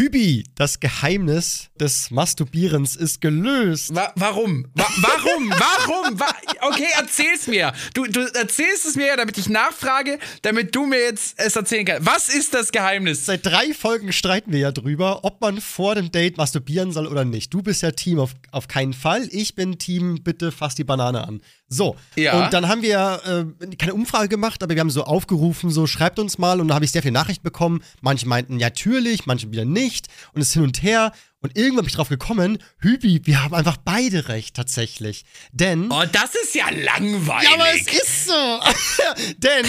Hübi, das Geheimnis des Masturbierens ist gelöst. Wa warum? Wa warum? warum? Wa okay, erzähl's mir. Du, du erzählst es mir ja, damit ich nachfrage, damit du mir jetzt es erzählen kannst. Was ist das Geheimnis? Seit drei Folgen streiten wir ja drüber, ob man vor dem Date masturbieren soll oder nicht. Du bist ja Team auf, auf keinen Fall. Ich bin Team, bitte fass die Banane an. So. Ja. Und dann haben wir äh, keine Umfrage gemacht, aber wir haben so aufgerufen, so schreibt uns mal und da habe ich sehr viele Nachrichten bekommen. Manche meinten natürlich, manche wieder nicht und es hin und her. Und irgendwann bin ich drauf gekommen, Hübi, wir haben einfach beide recht tatsächlich. Denn. Oh, das ist ja langweilig. Ja, aber es ist so. Denn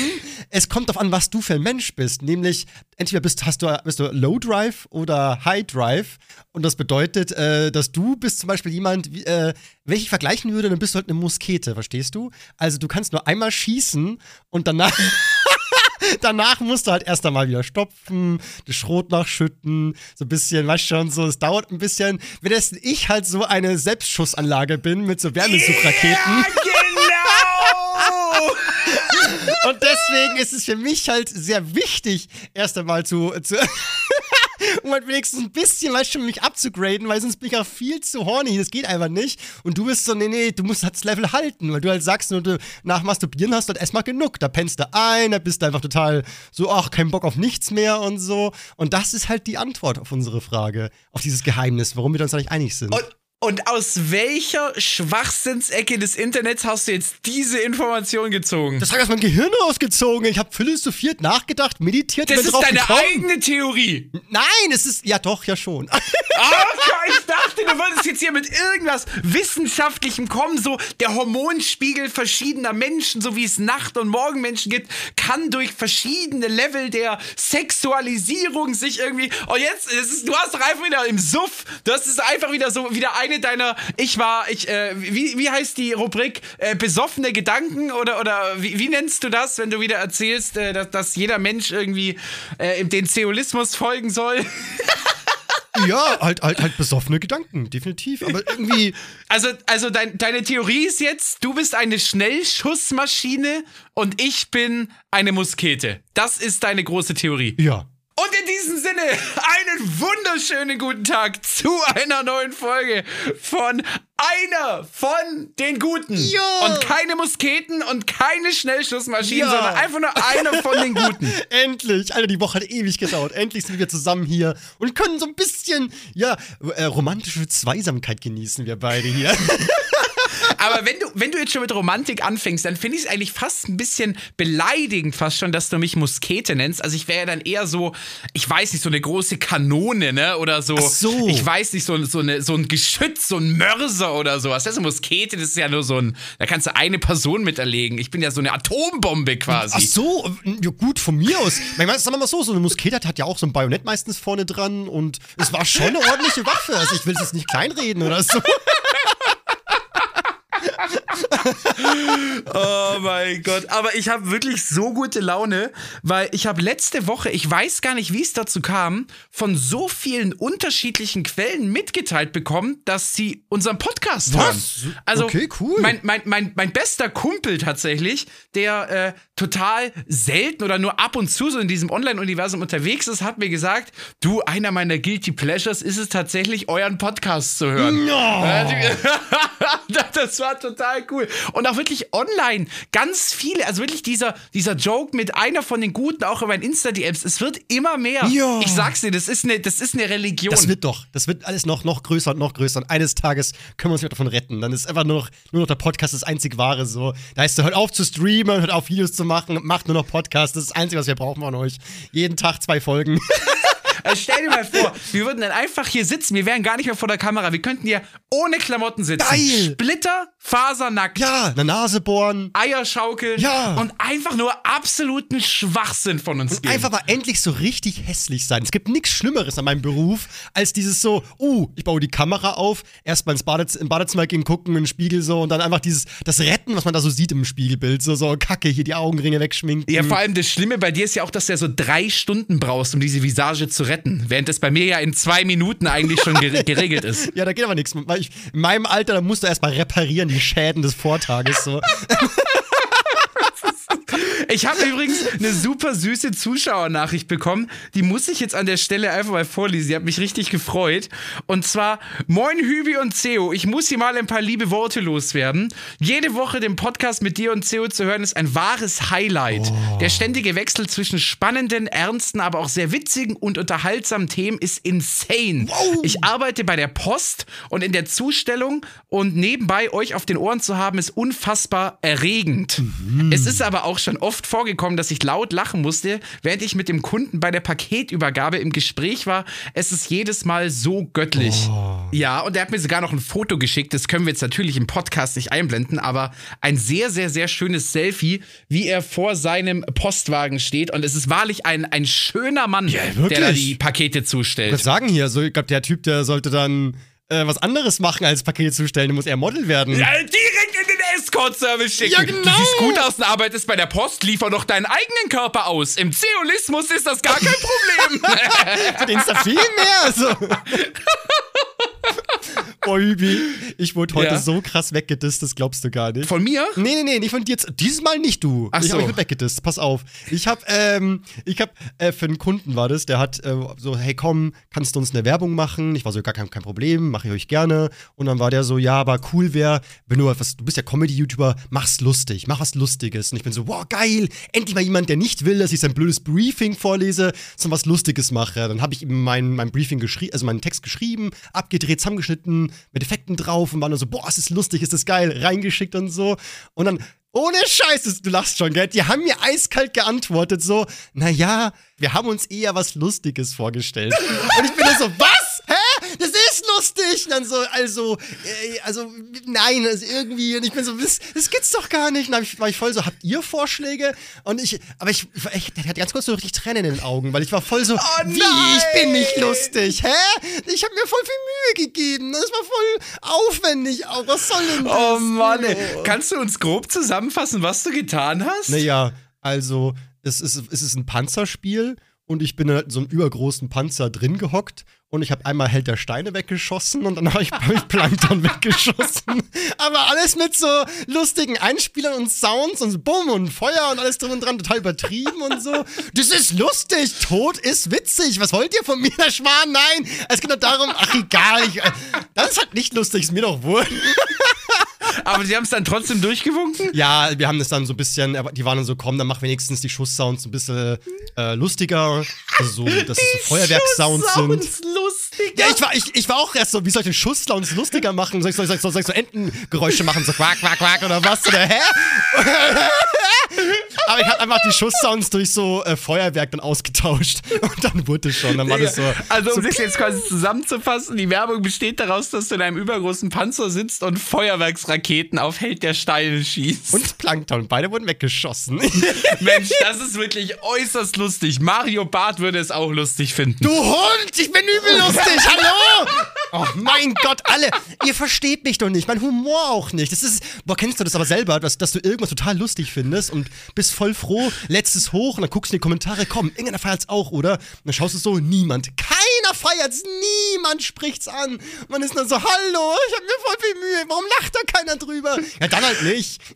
es kommt darauf an, was du für ein Mensch bist. Nämlich, entweder bist, hast du, bist du Low Drive oder High Drive. Und das bedeutet, äh, dass du bist zum Beispiel jemand, äh, wenn ich vergleichen würde, dann bist du halt eine Muskete, verstehst du? Also du kannst nur einmal schießen und danach. Danach musst du halt erst einmal wieder stopfen, das Schrot nachschütten, so ein bisschen, weißt schon, so, es dauert ein bisschen. Währenddessen ich halt so eine Selbstschussanlage bin mit so Wärmesuchraketen. Ja, genau! Und deswegen ist es für mich halt sehr wichtig, erst einmal zu, zu um halt wenigstens ein bisschen, weißt du, mich abzugraden, weil sonst bin ich auch viel zu horny, das geht einfach nicht. Und du bist so, nee, nee, du musst halt das Level halten, weil du halt sagst, nur du nach Masturbieren hast du halt erstmal genug. Da pennst du ein, da bist du einfach total so, ach, kein Bock auf nichts mehr und so. Und das ist halt die Antwort auf unsere Frage, auf dieses Geheimnis, warum wir uns da nicht einig sind. Und und aus welcher Schwachsinnsecke des Internets hast du jetzt diese Information gezogen? Das habe ich aus meinem Gehirn rausgezogen. Ich habe philosophiert, nachgedacht, meditiert. Das ist deine gekommen. eigene Theorie. Nein, es ist ja doch ja schon. Ach, ich dachte, du wolltest jetzt hier mit irgendwas wissenschaftlichem kommen. So der Hormonspiegel verschiedener Menschen, so wie es Nacht- und Morgenmenschen gibt, kann durch verschiedene Level der Sexualisierung sich irgendwie. Oh jetzt, ist, du hast doch einfach wieder im Suff. Du hast es einfach wieder so wieder ein eine deiner, ich war, ich, äh, wie, wie heißt die Rubrik? Äh, besoffene Gedanken oder, oder wie, wie nennst du das, wenn du wieder erzählst, äh, dass, dass jeder Mensch irgendwie äh, den Zeolismus folgen soll? ja, halt, halt, halt besoffene Gedanken, definitiv. Aber irgendwie. Also, also dein, deine Theorie ist jetzt, du bist eine Schnellschussmaschine und ich bin eine Muskete. Das ist deine große Theorie. Ja. Und in diesem Sinne, einen wunderschönen guten Tag zu einer neuen Folge von einer von den Guten. Ja. Und keine Musketen und keine Schnellschussmaschinen, ja. sondern einfach nur einer von den Guten. Endlich. Alter, die Woche hat ewig gedauert. Endlich sind wir zusammen hier und können so ein bisschen, ja, äh, romantische Zweisamkeit genießen wir beide hier. Aber wenn du, wenn du jetzt schon mit Romantik anfängst, dann finde ich es eigentlich fast ein bisschen beleidigend, fast schon, dass du mich Muskete nennst. Also ich wäre ja dann eher so, ich weiß nicht, so eine große Kanone, ne? Oder so. Ach so. Ich weiß nicht, so, so, eine, so ein Geschütz, so ein Mörser oder sowas. Das ist eine Muskete, das ist ja nur so ein, da kannst du eine Person mit erlegen. Ich bin ja so eine Atombombe quasi. Ach so, ja, gut, von mir aus. Ich meine, sagen wir mal so, so eine Muskete hat ja auch so ein Bajonett meistens vorne dran und es war schon eine ordentliche Waffe. Also ich will es jetzt nicht kleinreden oder so. oh mein Gott. Aber ich habe wirklich so gute Laune, weil ich habe letzte Woche, ich weiß gar nicht, wie es dazu kam, von so vielen unterschiedlichen Quellen mitgeteilt bekommen, dass sie unseren Podcast Was? hören. Also, okay, cool. Mein, mein, mein, mein bester Kumpel tatsächlich, der äh, total selten oder nur ab und zu so in diesem Online-Universum unterwegs ist, hat mir gesagt, du, einer meiner Guilty Pleasures ist es tatsächlich, euren Podcast zu hören. No. das war total cool. Und auch wirklich online ganz viele, also wirklich dieser, dieser Joke mit einer von den Guten, auch über Insta-DMs, es wird immer mehr. Ja. Ich sag's dir, das ist, eine, das ist eine Religion. Das wird doch, das wird alles noch, noch größer und noch größer. Und eines Tages können wir uns davon retten. Dann ist einfach nur noch, nur noch der Podcast das einzig wahre so. Da heißt du, hört auf zu streamen, hört auf Videos zu machen, macht nur noch Podcasts. Das ist das Einzige, was wir brauchen von euch. Jeden Tag zwei Folgen. Also stell dir mal vor, wir würden dann einfach hier sitzen, wir wären gar nicht mehr vor der Kamera, wir könnten hier ohne Klamotten sitzen. Geil! Splitter, fasernackt. Ja, eine Nase bohren. Eier schaukeln. Ja. Und einfach nur absoluten Schwachsinn von uns Und geben. einfach mal endlich so richtig hässlich sein. Es gibt nichts Schlimmeres an meinem Beruf, als dieses so, uh, ich baue die Kamera auf, erstmal ins Badez im Badezimmer gehen, gucken, in den Spiegel so und dann einfach dieses, das Retten, was man da so sieht im Spiegelbild. So, so, Kacke, hier die Augenringe wegschminken. Ja, vor allem das Schlimme bei dir ist ja auch, dass du ja so drei Stunden brauchst, um diese Visage zu retten. Während das bei mir ja in zwei Minuten eigentlich schon gere geregelt ist. Ja, da geht aber nichts. Weil ich, in meinem Alter, da musst du erstmal reparieren, die Schäden des Vortages. So. Ich habe übrigens eine super süße Zuschauernachricht bekommen. Die muss ich jetzt an der Stelle einfach mal vorlesen. Die hat mich richtig gefreut. Und zwar: Moin Hübi und Ceo. Ich muss hier mal ein paar liebe Worte loswerden. Jede Woche den Podcast mit dir und Ceo zu hören, ist ein wahres Highlight. Oh. Der ständige Wechsel zwischen spannenden, ernsten, aber auch sehr witzigen und unterhaltsamen Themen ist insane. Ich arbeite bei der Post und in der Zustellung und nebenbei euch auf den Ohren zu haben, ist unfassbar erregend. Es ist aber auch schon oft vorgekommen, dass ich laut lachen musste, während ich mit dem Kunden bei der Paketübergabe im Gespräch war. Es ist jedes Mal so göttlich. Ja, und er hat mir sogar noch ein Foto geschickt. Das können wir jetzt natürlich im Podcast nicht einblenden, aber ein sehr, sehr, sehr schönes Selfie, wie er vor seinem Postwagen steht. Und es ist wahrlich ein, ein schöner Mann, der da die Pakete zustellt. Was sagen hier? So, ich glaube, der Typ, der sollte dann äh, was anderes machen, als Pakete zustellen. Der muss eher Model werden. Ja, direkt in den Escort-Service schicken. Ja, genau. Du siehst gut aus und arbeitest bei der Post, liefer doch deinen eigenen Körper aus. Im Zeolismus ist das gar kein Problem. Verdienst da viel mehr. Also. Hübi, ich wurde heute Ja. so krass weggedisst, das glaubst du gar nicht. Von mir? Nee, nee, nee, nicht von dir. Dieses Mal nicht du. Ach ich so. habe mich weggedisst. Pass auf. Ich habe, ähm, ich habe äh, für einen Kunden war das, der hat äh, so, hey komm, kannst du uns eine Werbung machen? Ich war so, gar kein, kein Problem, mache ich euch gerne. Und dann war der so, ja, aber cool wäre, wenn du was, du bist ja Comedy-YouTuber, mach's lustig, mach was Lustiges. Und ich bin so, wow, geil, endlich mal jemand, der nicht will, dass ich sein blödes Briefing vorlese, sondern was Lustiges mache. Dann habe ich ihm mein, mein Briefing geschrieben, also meinen Text geschrieben, abgedreht, zusammengeschnitten, mit Effekten drauf und war nur so, boah, ist das lustig, ist das geil, reingeschickt und so. Und dann, ohne Scheiß, das- du lachst schon, gell? Die haben mir eiskalt geantwortet, so, naja, wir haben uns eher was Lustiges vorgestellt. und ich bin dann so, was? Das ist lustig! Und dann so, also, äh, also, nein, also irgendwie, und ich bin so, das, das gibt's doch gar nicht. Und dann war ich voll so, habt ihr Vorschläge? Und ich, aber ich, ich, hatte ganz kurz so richtig Tränen in den Augen, weil ich war voll so, wie, ich bin nicht lustig, hä? Ich habe mir voll viel Mühe gegeben. Das war voll aufwendig auch. Was soll denn das? Oh Mann, ey. Kannst du uns grob zusammenfassen, was du getan hast? Naja, also, es ist, es ist ein Panzerspiel und ich bin in so einem übergroßen Panzer drin gehockt und ich habe einmal Held der Steine weggeschossen und dann habe ich, hab ich Plankton weggeschossen. Aber alles mit so lustigen Einspielern und Sounds und Bumm und Feuer und alles drin und dran, total übertrieben und so. Das ist lustig, Tod ist witzig. Was wollt ihr von mir, der Schwan? Nein, es geht nur darum, ach egal, ich, äh, das ist halt nicht lustig, ist mir doch wohl. Aber sie haben es dann trotzdem durchgewunken? Ja, wir haben das dann so ein bisschen, aber die waren dann so, komm, dann mach wenigstens die Schusssounds ein bisschen äh, lustiger. Also so, dass es so Feuerwerkssounds sind. lustig. Ja, ich war, ich, ich war auch erst so, wie soll ich den Schusssounds lustiger machen? Soll ich, soll ich, soll ich so Entengeräusche machen, so quack, quack, quack oder was? Oder hä? Aber ich habe einfach die Schusssounds durch so äh, Feuerwerk dann ausgetauscht. Und dann wurde es schon. Dann war das so. Also, um so das jetzt quasi zusammenzufassen, die Werbung besteht daraus, dass du in einem übergroßen Panzer sitzt und Feuerwerksraketen auf Held der Steine schießt. und Plankton. Beide wurden weggeschossen. Mensch, das ist wirklich äußerst lustig. Mario Barth würde es auch lustig finden. Du Hund, ich bin übel lustig, hallo! Oh mein Gott, alle, ihr versteht mich doch nicht, mein Humor auch nicht. Das ist, boah, kennst du das aber selber, dass, dass du irgendwas total lustig findest und bist voll froh, lädst es hoch und dann guckst du in die Kommentare, komm, irgendeiner feiert's auch, oder? Und dann schaust du so, niemand, keiner feiert's, niemand spricht's an. Man ist dann so, hallo, ich hab mir voll viel Mühe, warum lacht da keiner drüber? Ja, dann halt nicht.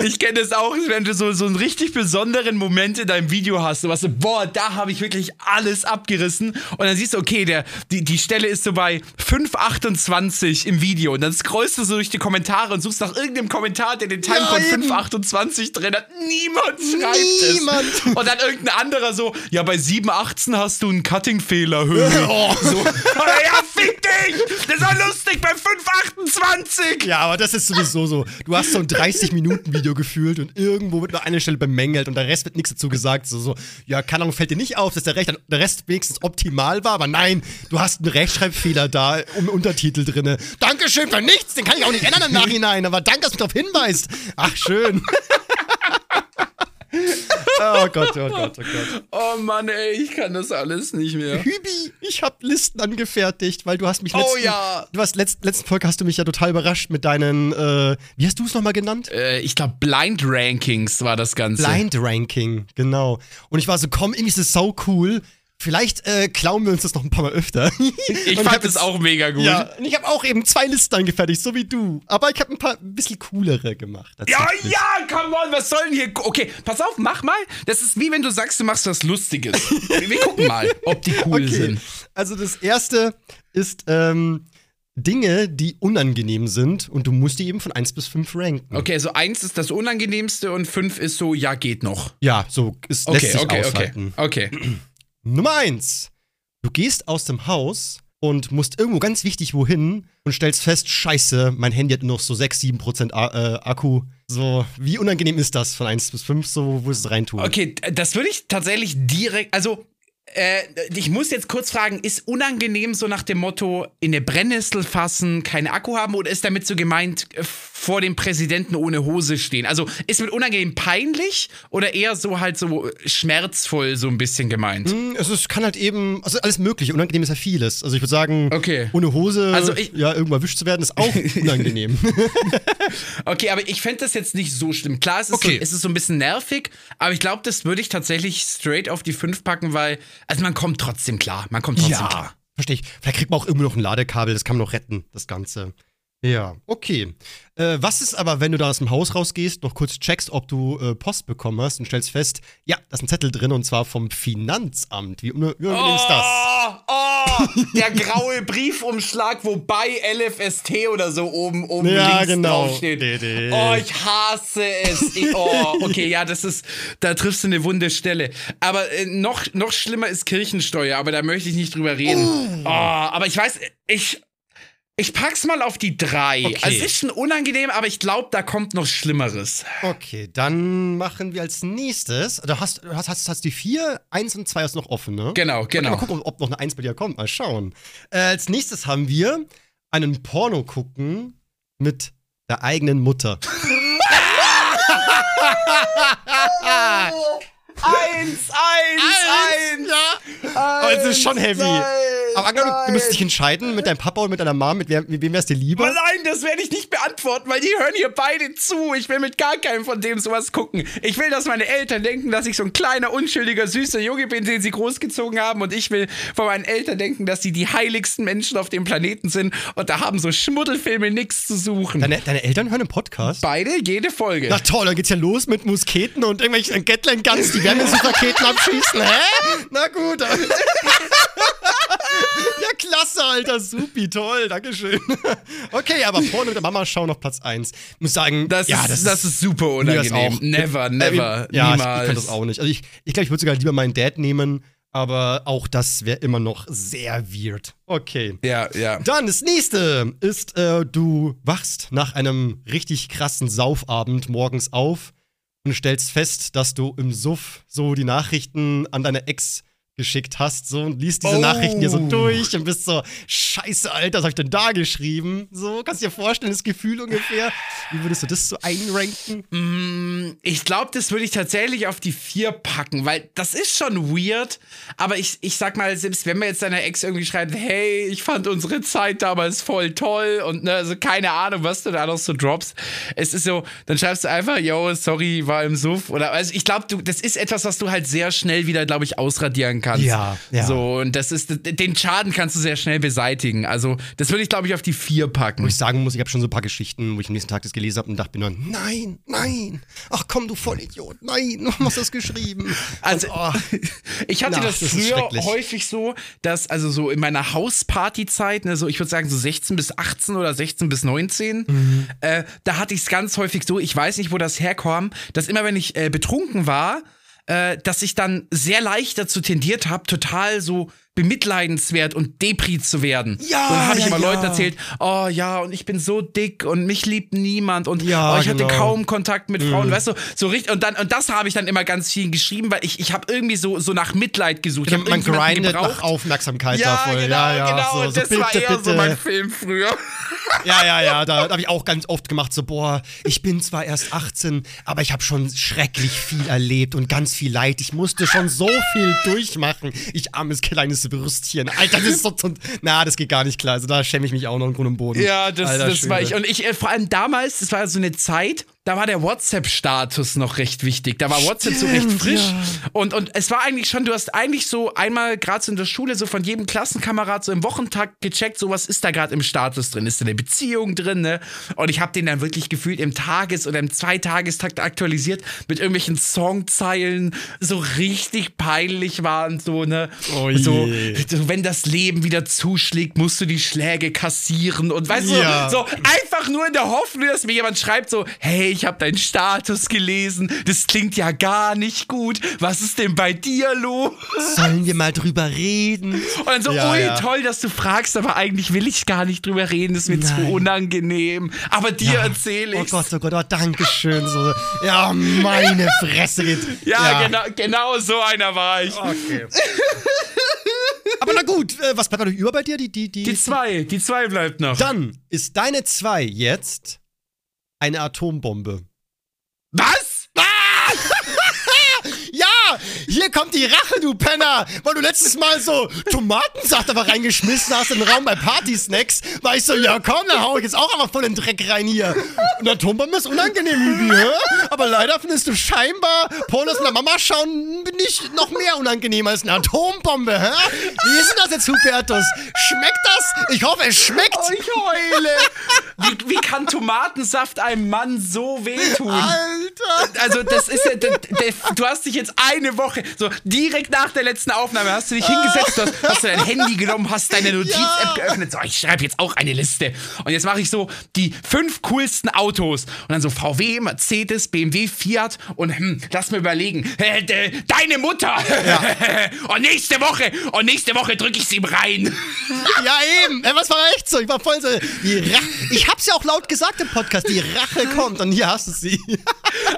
Ich kenne es auch, wenn du so, so einen richtig besonderen Moment in deinem Video hast. Du warst so, boah, da habe ich wirklich alles abgerissen. Und dann siehst du, okay, der, die, die Stelle ist so bei 5,28 im Video. Und dann scrollst du so durch die Kommentare und suchst nach irgendeinem Kommentar, der den Timecode Ja, eben. 5,28 drin hat. Niemand schreibt Niemand. es. Und dann irgendein anderer so, ja, bei 7,18 hast du einen Cutting-Fehler. Oh. so. ja, fick dich! Das war lustig bei 5,28! Ja, aber das ist sowieso so. Du hast so ein 30-Minuten-Video gefühlt und irgendwo wird nur eine Stelle bemängelt und der Rest wird nichts dazu gesagt. So, so ja, keine Ahnung, fällt dir nicht auf, dass der Rest wenigstens optimal war, aber nein, du hast einen Rechtschreibfehler da im Untertitel drinne. Dankeschön für nichts, den kann ich auch nicht ändern im Nachhinein, aber danke, dass du darauf hinweist. Ach, schön. oh Gott, oh Gott, oh Gott. Oh Mann, ey, ich kann das alles nicht mehr. Hübi, ich habe Listen angefertigt, weil du hast mich Oh letzten, ja. du hast letzt, letzten Folge hast du mich ja total überrascht mit deinen, äh, wie hast du es nochmal genannt? Äh, ich glaube, Blind Rankings war das Ganze. Blind Ranking, genau. Und ich war so, komm, irgendwie ist es so cool. Vielleicht äh, klauen wir uns das noch ein paar Mal öfter. Ich fand es auch mega gut. Ja, und ich habe auch eben zwei Listen angefertigt, so wie du. Aber ich habe ein paar ein bisschen coolere gemacht. Ja, ja, come on, was soll denn hier? Okay, pass auf, mach mal. Das ist wie wenn du sagst, du machst was Lustiges. wir, gucken mal, ob die cool okay. sind. Also das erste ist ähm, Dinge, die unangenehm sind und du musst die eben von 1 bis 5 ranken. Okay, also 1 ist das Unangenehmste und 5 ist so, ja, geht noch. Ja, so ist, lässt Okay, sich okay, okay. aushalten. Okay. Nummer 1. Du gehst aus dem Haus und musst irgendwo ganz wichtig wohin und stellst fest, scheiße, mein Handy hat nur noch so 6, 7 Prozent äh, Akku. So, wie unangenehm ist das von 1 bis 5, so, wo es reintun? Okay, das würde ich tatsächlich direkt, also äh, ich muss jetzt kurz fragen, ist unangenehm so nach dem Motto in eine Brennnessel fassen, keinen Akku haben oder ist damit so gemeint äh, vor dem Präsidenten ohne Hose stehen? Also ist mit unangenehm peinlich oder eher so halt so schmerzvoll so ein bisschen gemeint? Hm, Also es kann halt eben, also alles mögliche, unangenehm ist ja vieles. Also ich würde sagen, Okay. ohne Hose Also ich- ja, irgendwo erwischt zu werden, ist auch unangenehm. Okay, aber ich fände das jetzt nicht so schlimm. Klar, es ist, Okay. so, es ist so ein bisschen nervig, aber ich glaube, das würde ich tatsächlich straight auf die 5 packen, weil, also man kommt trotzdem klar. Man kommt trotzdem klar. verstehe ich. Vielleicht kriegt man auch irgendwo noch ein Ladekabel, das kann man noch retten, das Ganze. Ja, okay. Äh, was ist aber, wenn du da aus dem Haus rausgehst, noch kurz checkst, ob du äh, Post bekommen hast und stellst fest, ja, da ist ein Zettel drin und zwar vom Finanzamt. Wie, un- wie unangenehm ist das? Oh, oh, der graue Briefumschlag, wobei LFST oder so oben, oben Ja, links genau. draufsteht. Oh, ich hasse es. Ich, oh, okay, ja, das ist, da triffst du eine wunde Stelle. Aber äh, noch, noch schlimmer ist Kirchensteuer, aber da möchte ich nicht drüber reden. Oh, aber ich weiß, ich, ich pack's mal auf die drei. Okay. Also es ist schon unangenehm, aber ich glaube, da kommt noch Schlimmeres. Okay, dann machen wir als nächstes. Du hast, hast, hast, hast die vier, eins und zwei ist noch offen, ne? Genau, Mal genau. gucken, ob noch eine Eins bei dir kommt. Mal schauen. Äh, als nächstes haben wir einen Porno gucken mit der eigenen Mutter. Eins, eins, Ja. Aber es ist schon heavy. Aber angenommen, du müsstest dich entscheiden mit deinem Papa und mit deiner Mom, mit, wer, mit wem wär's dir lieber? Aber nein, das werde ich nicht beantworten, weil die hören hier beide zu. Ich will mit gar keinem von dem sowas gucken. Ich will, dass meine Eltern denken, dass ich so ein kleiner, unschuldiger, süßer Junge bin, den sie großgezogen haben. Und ich will von meinen Eltern denken, dass sie die heiligsten Menschen auf dem Planeten sind. Und da haben so Schmuddelfilme nichts zu suchen. Deine, deine Eltern hören einen Podcast? beide jede Folge. Na toll, dann geht's ja los mit Musketen und irgendwelchen Gatling Guns, die Wärmesupraketen abschießen. Hä? Na gut. ja, klasse, Alter. Supi, toll. Dankeschön. Okay, aber Porno mit der Mama schauen auf Platz 1. Ich muss sagen, das, ja, ist, das ist super unangenehm. auch. Never, never, Äh, ja, ich, ich niemals. kann das auch nicht. Also ich glaube, ich, glaub, ich würde sogar lieber meinen Dad nehmen, aber auch das wäre immer noch sehr weird. Okay. Ja, ja. Dann das nächste ist, äh, du wachst nach einem richtig krassen Saufabend morgens auf und stellst fest, dass du im Suff so die Nachrichten an deine Ex geschickt hast, so und liest diese Oh. Nachrichten dir so durch und bist so, scheiße, Alter, was hab ich denn da geschrieben? So, kannst du dir vorstellen, das Gefühl ungefähr? Wie würdest du das so einranken? Mm, Ich glaube, das würde ich tatsächlich auf die vier packen, weil das ist schon weird. Aber ich, ich sag mal, selbst wenn man jetzt seiner Ex irgendwie schreibt, hey, ich fand unsere Zeit damals voll toll und ne, also keine Ahnung, was du da noch so droppst. Es ist so, dann schreibst du einfach, yo, sorry, war im Suff. Oder also ich glaube, du, das ist etwas, was du halt sehr schnell wieder, glaube ich, ausradieren kannst. Ja, ja. So, und das ist, den Schaden kannst du sehr schnell beseitigen. Also, das würde ich, glaube ich, auf die vier packen. Wo ich sagen muss, ich habe schon so ein paar Geschichten, wo ich am nächsten Tag das gelesen habe und dachte mir dann, nein, nein, ach komm, du Vollidiot, nein, warum hast du das geschrieben? Also, und, oh, ich hatte Na, das das früher häufig so, dass, also so in meiner Hauspartyzeit, ne, so ich würde sagen so 16 bis 18 oder 16 bis 19, Mhm. äh, da hatte ich es ganz häufig so, ich weiß nicht, wo das herkam, dass immer wenn ich äh, betrunken war, äh, dass ich dann sehr leicht dazu tendiert habe, total so bemitleidenswert und depri zu werden. Ja, dann habe ich ja, immer ja. Leuten erzählt, oh ja, und ich bin so dick und mich liebt niemand und Ja, oh, ich hatte genau. kaum Kontakt mit Frauen, weißt du, so richtig und dann und das habe ich dann immer ganz viel geschrieben, weil ich ich habe irgendwie so so nach Mitleid gesucht. Ich hab man grindet gebraucht. nach Aufmerksamkeit ja, da voll. genau, ja, ja, genau. so, und so das bitte, war eher bitte. so mein Film früher. Ja, ja, ja, da, da habe ich auch ganz oft gemacht, so, boah, ich bin zwar erst 18, aber ich habe schon schrecklich viel erlebt und ganz viel Leid. Ich musste schon so viel durchmachen. Ich armes kleines Würstchen. Alter, das ist so, so na, das geht gar nicht klar. Also da schäme ich mich auch noch im Grund und Boden. Ja, das, Alter das war ich. Und ich, äh, vor allem damals, das war so eine Zeit, da war der WhatsApp-Status noch recht wichtig. Da war WhatsApp so recht frisch. ja. Und, und es war eigentlich schon, du hast eigentlich so einmal gerade so in der Schule so von jedem Klassenkamerad so im Wochentakt gecheckt, so was ist da gerade im Status drin? Ist da eine Beziehung drin, ne? Und ich habe den dann wirklich gefühlt im Tages- oder im Zweitagestakt aktualisiert mit irgendwelchen Songzeilen, so richtig peinlich waren, so, ne? Oh so, so, wenn das Leben wieder zuschlägt, musst du die Schläge kassieren und weißt Ja. du, so einfach nur in der Hoffnung, dass mir jemand schreibt so, hey, ich habe deinen Status gelesen, das klingt ja gar nicht gut, was ist denn bei dir los? Sollen wir mal drüber reden? Und dann so, Ja, ui, ja. toll, dass du fragst, aber eigentlich will ich gar nicht drüber reden, ist mir zu Nein. unangenehm, aber dir Ja. erzähle Oh ich's. Gott, oh Gott, oh, danke schön. So. Ja, meine Fresse geht. Ja, Genau, genau so einer war ich. Okay. Aber na gut, äh, was bleibt noch über bei dir? Die, die, die, Die zwei, die zwei bleibt noch. Dann ist deine zwei jetzt eine Atombombe. Was? Ja, hier kommt die Rache, du Penner. Weil du letztes Mal so Tomatensaft aber reingeschmissen hast in den Raum bei Partysnacks, war ich so, ja komm, dann hau ich jetzt auch einfach voll den Dreck rein hier. Und Atombombe ist unangenehm, hä? Aber leider findest du scheinbar Pornos mit der Mama schauen nicht noch mehr unangenehm als eine Atombombe, hä? Wie ist denn das jetzt, Hubertus? Schmeckt das? Ich hoffe, es schmeckt. Oh, ich heule. Wie, wie kann Tomatensaft einem Mann so wehtun? Alter. Also, das ist ja, du hast dich jetzt eine Woche, so direkt nach der letzten Aufnahme, hast du dich hingesetzt, hast, hast du dein Handy genommen, hast deine Notiz-App Ja. geöffnet, so, ich schreibe jetzt auch eine Liste. Und jetzt mache ich so die fünf coolsten Autos. Und dann so VW, Mercedes, BMW, Fiat und hm, lass mir überlegen, de, deine Mutter. und nächste Woche, und nächste Woche drücke ich sie ihm rein. Ja, eben. Was war echt so? Ich war voll so. Die Rache. Ich hab's ja auch laut gesagt im Podcast. Die Rache kommt und hier hast du sie.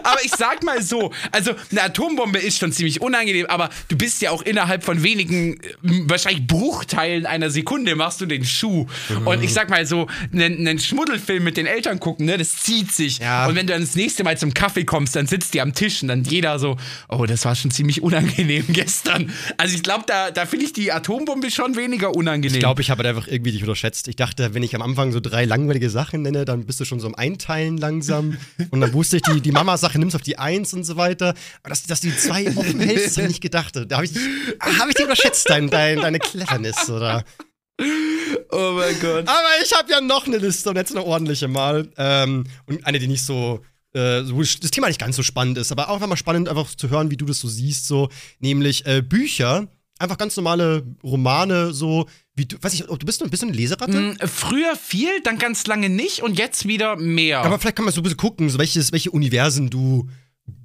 Aber ich sag mal so, also eine Atombombe ist schon ziemlich unangenehm, aber du bist ja auch innerhalb von wenigen, äh, wahrscheinlich Bruchteilen einer Sekunde machst du den Schuh. Und ich sag mal so, einen, einen Schmuddelfilm mit den Eltern gucken, ne, das zieht sich. Ja. Und wenn du dann das nächste Mal zum Kaffee kommst, dann sitzt die am Tisch und dann jeder so, oh, das war schon ziemlich unangenehm gestern. Also ich glaube, da, da finde ich die Atombombe schon weniger unangenehm. Ich glaube, ich habe einfach irgendwie dich unterschätzt. Ich dachte, wenn ich am Anfang so drei langweilige Sachen nenne, dann bist du schon so am Einteilen langsam. Und dann wusste ich, die, die Mama-Sache nimmst auf die Eins und so weiter. Aber dass, dass die zwei offen hältst, das habe ich nicht gedacht. Da habe ich, hab ich dich unterschätzt, dein, dein, deine Cleverness, oder? oh mein Gott. Aber ich habe ja noch eine Liste und jetzt eine ordentliche mal. Ähm, und eine, die nicht so, äh, so, das Thema nicht ganz so spannend ist, aber auch einfach mal spannend, einfach zu hören, wie du das so siehst, so, nämlich äh, Bücher, einfach ganz normale Romane, so, wie du, weiß ich, du bist, bist du eine Leseratte? Hm, Früher viel, dann ganz lange nicht und jetzt wieder mehr. Aber vielleicht kann man so ein bisschen gucken, so welches, welche Universen du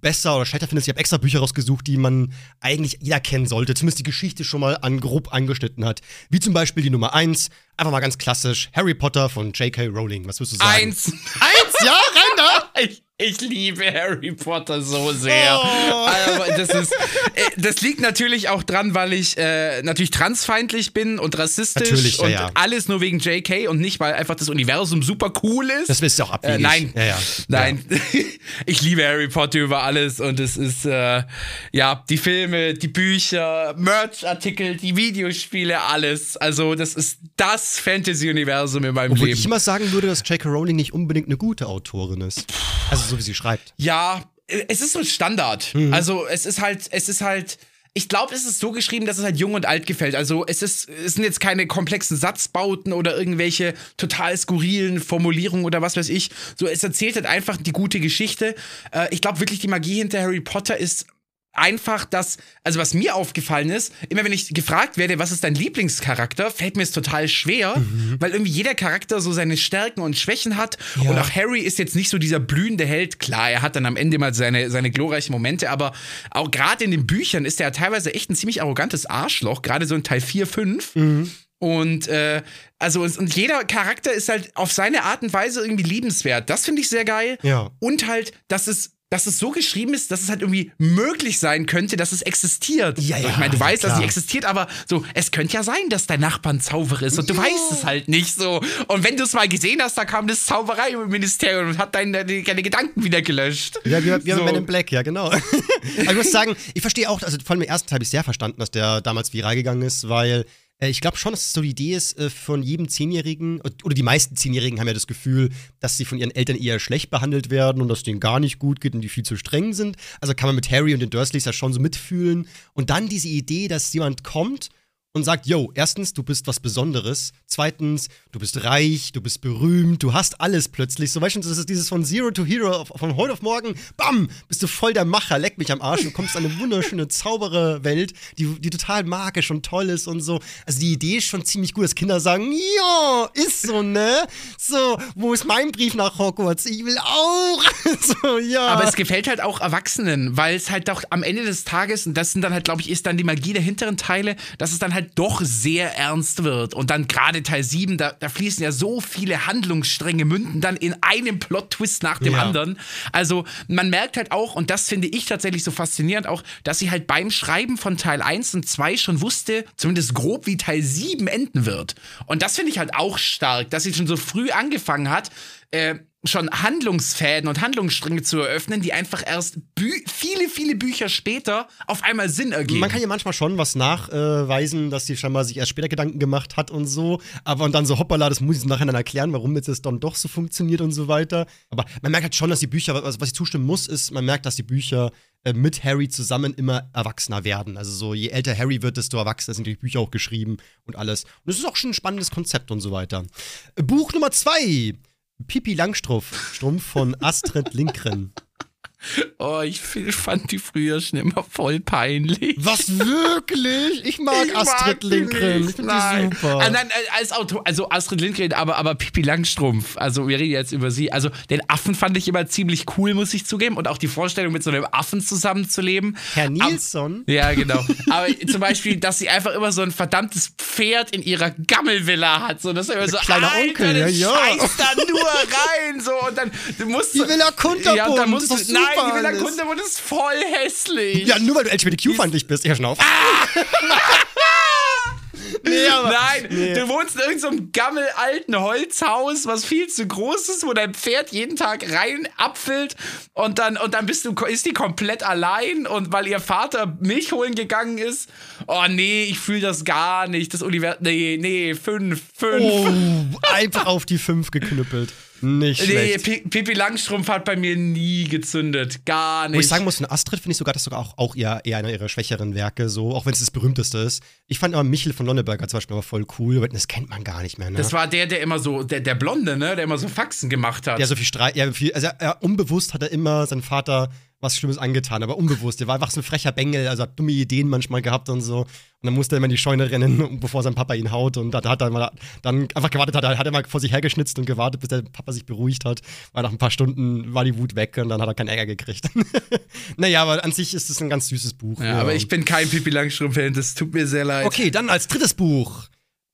besser oder schlechter findest. Ich habe extra Bücher rausgesucht, die man eigentlich jeder kennen sollte, zumindest die Geschichte schon mal an grob angeschnitten hat. Wie zum Beispiel die Nummer eins, einfach mal ganz klassisch, Harry Potter von J.K. Rowling. Was würdest du sagen? Eins. Eins, ja, rein da! Ich, ich liebe Harry Potter so sehr. Oh. Aber das ist, äh, das liegt natürlich auch dran, weil ich äh, natürlich transfeindlich bin und rassistisch Natürlich, ja, und ja. alles nur wegen JK und nicht, weil einfach das Universum super cool ist. Das willst du auch abwegig. Äh, nein, ja. nein. Ich liebe Harry Potter über alles und es ist äh, ja die Filme, die Bücher, Merch-Artikel, die Videospiele, alles. Also das ist das Fantasy-Universum in meinem Obwohl Leben. ich immer sagen würde, dass J.K. Rowling nicht unbedingt eine gute Autorin ist. Also so wie sie schreibt. Ja, es ist so ein Standard. Mhm. Also es ist halt, es ist halt. Ich glaube, es ist so geschrieben, dass es halt jung und alt gefällt. Also es ist, es sind jetzt keine komplexen Satzbauten oder irgendwelche total skurrilen Formulierungen oder was weiß ich. So, es erzählt halt einfach die gute Geschichte. Äh, ich glaube wirklich, die Magie hinter Harry Potter ist einfach das, also was mir aufgefallen ist, immer wenn ich gefragt werde, was ist dein Lieblingscharakter, fällt mir es total schwer, Mhm. weil irgendwie jeder Charakter so seine Stärken und Schwächen hat und auch Harry ist jetzt nicht so dieser blühende Held. Klar, er hat dann am Ende mal seine, seine glorreichen Momente, aber auch gerade in den Büchern ist er teilweise echt ein ziemlich arrogantes Arschloch, gerade so in Teil 4, 5. Und äh, also und jeder Charakter ist halt auf seine Art und Weise irgendwie liebenswert. Das finde ich sehr geil. Ja. Und halt, dass es dass es so geschrieben ist, dass es halt irgendwie möglich sein könnte, dass es existiert. Ja, ja, ich meine, du ja, weißt, dass klar. sie existiert, aber so, es könnte ja sein, dass dein Nachbar ein Zauberer ist und du weißt es halt nicht so. Und wenn du es mal gesehen hast, da kam das Zauberei-Ministerium und hat deine, deine Gedanken wieder gelöscht. Ja, wir, wir So. haben Men in Black, ja, genau. Aber ich muss sagen, ich verstehe auch, also vor allem im ersten Teil habe ich sehr verstanden, dass der damals viral gegangen ist, weil ich glaube schon, dass es so die Idee ist, äh, von jedem Zehnjährigen, oder die meisten Zehnjährigen haben ja das Gefühl, dass sie von ihren Eltern eher schlecht behandelt werden und dass denen gar nicht gut geht und die viel zu streng sind. Also kann man mit Harry und den Dursleys ja schon so mitfühlen. Und dann diese Idee, dass jemand kommt und sagt, yo, erstens, du bist was Besonderes. Zweitens, du bist reich, du bist berühmt, du hast alles plötzlich. So, weißt du, das ist dieses von Zero to Hero, von heute auf morgen, bam, bist du voll der Macher, leck mich am Arsch und kommst an eine wunderschöne, saubere Welt, die, die total magisch und toll ist und so. Also die Idee ist schon ziemlich gut, dass Kinder sagen, ja, ist so, ne? So, wo ist mein Brief nach Hogwarts? Ich will auch. so, ja. Aber es gefällt halt auch Erwachsenen, weil es halt doch am Ende des Tages, und das sind dann halt, glaube ich, ist dann die Magie der hinteren Teile, dass es dann halt doch sehr ernst wird. Und dann gerade Teil 7, da, da fließen ja so viele Handlungsstränge, münden dann in einem Plot-Twist nach dem Ja. anderen. Also man merkt halt auch, und das finde ich tatsächlich so faszinierend auch, dass sie halt beim Schreiben von Teil 1 und 2 schon wusste, zumindest grob, wie Teil 7 enden wird. Und das finde ich halt auch stark, dass sie schon so früh angefangen hat, äh, schon Handlungsfäden und Handlungsstränge zu eröffnen, die einfach erst viele, viele Bücher später auf einmal Sinn ergeben. Man kann ja manchmal schon was nachweisen, dass sie scheinbar sich erst später Gedanken gemacht hat und so. Aber und dann so, hoppala, das muss ich nachher dann erklären, warum jetzt das dann doch so funktioniert und so weiter. Aber man merkt halt schon, dass die Bücher, was, was ich zustimmen muss, ist, man merkt, dass die Bücher äh, mit Harry zusammen immer erwachsener werden. Also so, je älter Harry wird, desto erwachsener sind die Bücher auch geschrieben und alles. Und es ist auch schon ein spannendes Konzept und so weiter. Äh, Buch Nummer zwei. Pipi Langstrumpf Strumpf von Astrid Lindgren. Oh, ich fand die früher schon immer voll peinlich. Was wirklich? Ich mag Ich Astrid mag Lindgren. Ich nein. die super. Ah, nein, äh, als Autor, also Astrid Lindgren, aber, aber Pippi Langstrumpf. Also wir reden jetzt über sie. Also den Affen fand ich immer ziemlich cool, muss ich zugeben. Und auch die Vorstellung, mit so einem Affen zusammenzuleben. Herr Nilsson. Ja, genau. Aber zum Beispiel, dass sie einfach immer so ein verdammtes Pferd in ihrer Gammelvilla hat. So, das ist immer so, kleiner Alter, Onkel, ja, ja. scheißt da nur rein. So, und dann du musst Die Villa Kunterbund, Ja, dann musst du, doch nein, die Villa alles. Kunterbund ist voll hässlich. Ja, nur weil du LGBTQ-feindlich bist. Ja, schon auf. nee, Nein, nee. du wohnst in irgendeinem gammelalten Holzhaus, was viel zu groß ist, wo dein Pferd jeden Tag rein abfüllt und dann, und dann bist du, ist die komplett allein und weil ihr Vater Milch holen gegangen ist. Oh nee, ich fühle das gar nicht. Das Universum, nee, nee, fünf, fünf. Oh, einfach auf die 5 geknüppelt. Nicht Nee, schlecht. Pi- Pippi Langstrumpf hat bei mir nie gezündet. Gar nicht. Wo ich sagen muss, von Astrid finde ich sogar, das sogar auch, auch eher, eher einer ihrer schwächeren Werke, so, auch wenn es das berühmteste ist. Ich fand aber Michel von Lonneberger zum Beispiel aber voll cool, aber das kennt man gar nicht mehr, ne? das war der, der immer so, der, der Blonde, ne? Der immer so Faxen gemacht hat. ja, so viel Streit, ja, viel, also er, unbewusst hat er immer seinen Vater was Schlimmes angetan, aber unbewusst. Der war einfach so ein frecher Bengel, also hat dumme Ideen manchmal gehabt und so. Und dann musste er immer in die Scheune rennen, bevor sein Papa ihn haut. Und da hat er mal dann einfach gewartet, hat, er- hat er mal vor sich hergeschnitzt und gewartet, bis der Papa sich beruhigt hat. Weil nach ein paar Stunden war die Wut weg und dann hat er keinen Ärger gekriegt. naja, aber an sich ist es ein ganz süßes Buch. Ja, aber ich bin kein Pippi Langstrumpf-Fan, das tut mir sehr leid. Okay, dann als drittes Buch.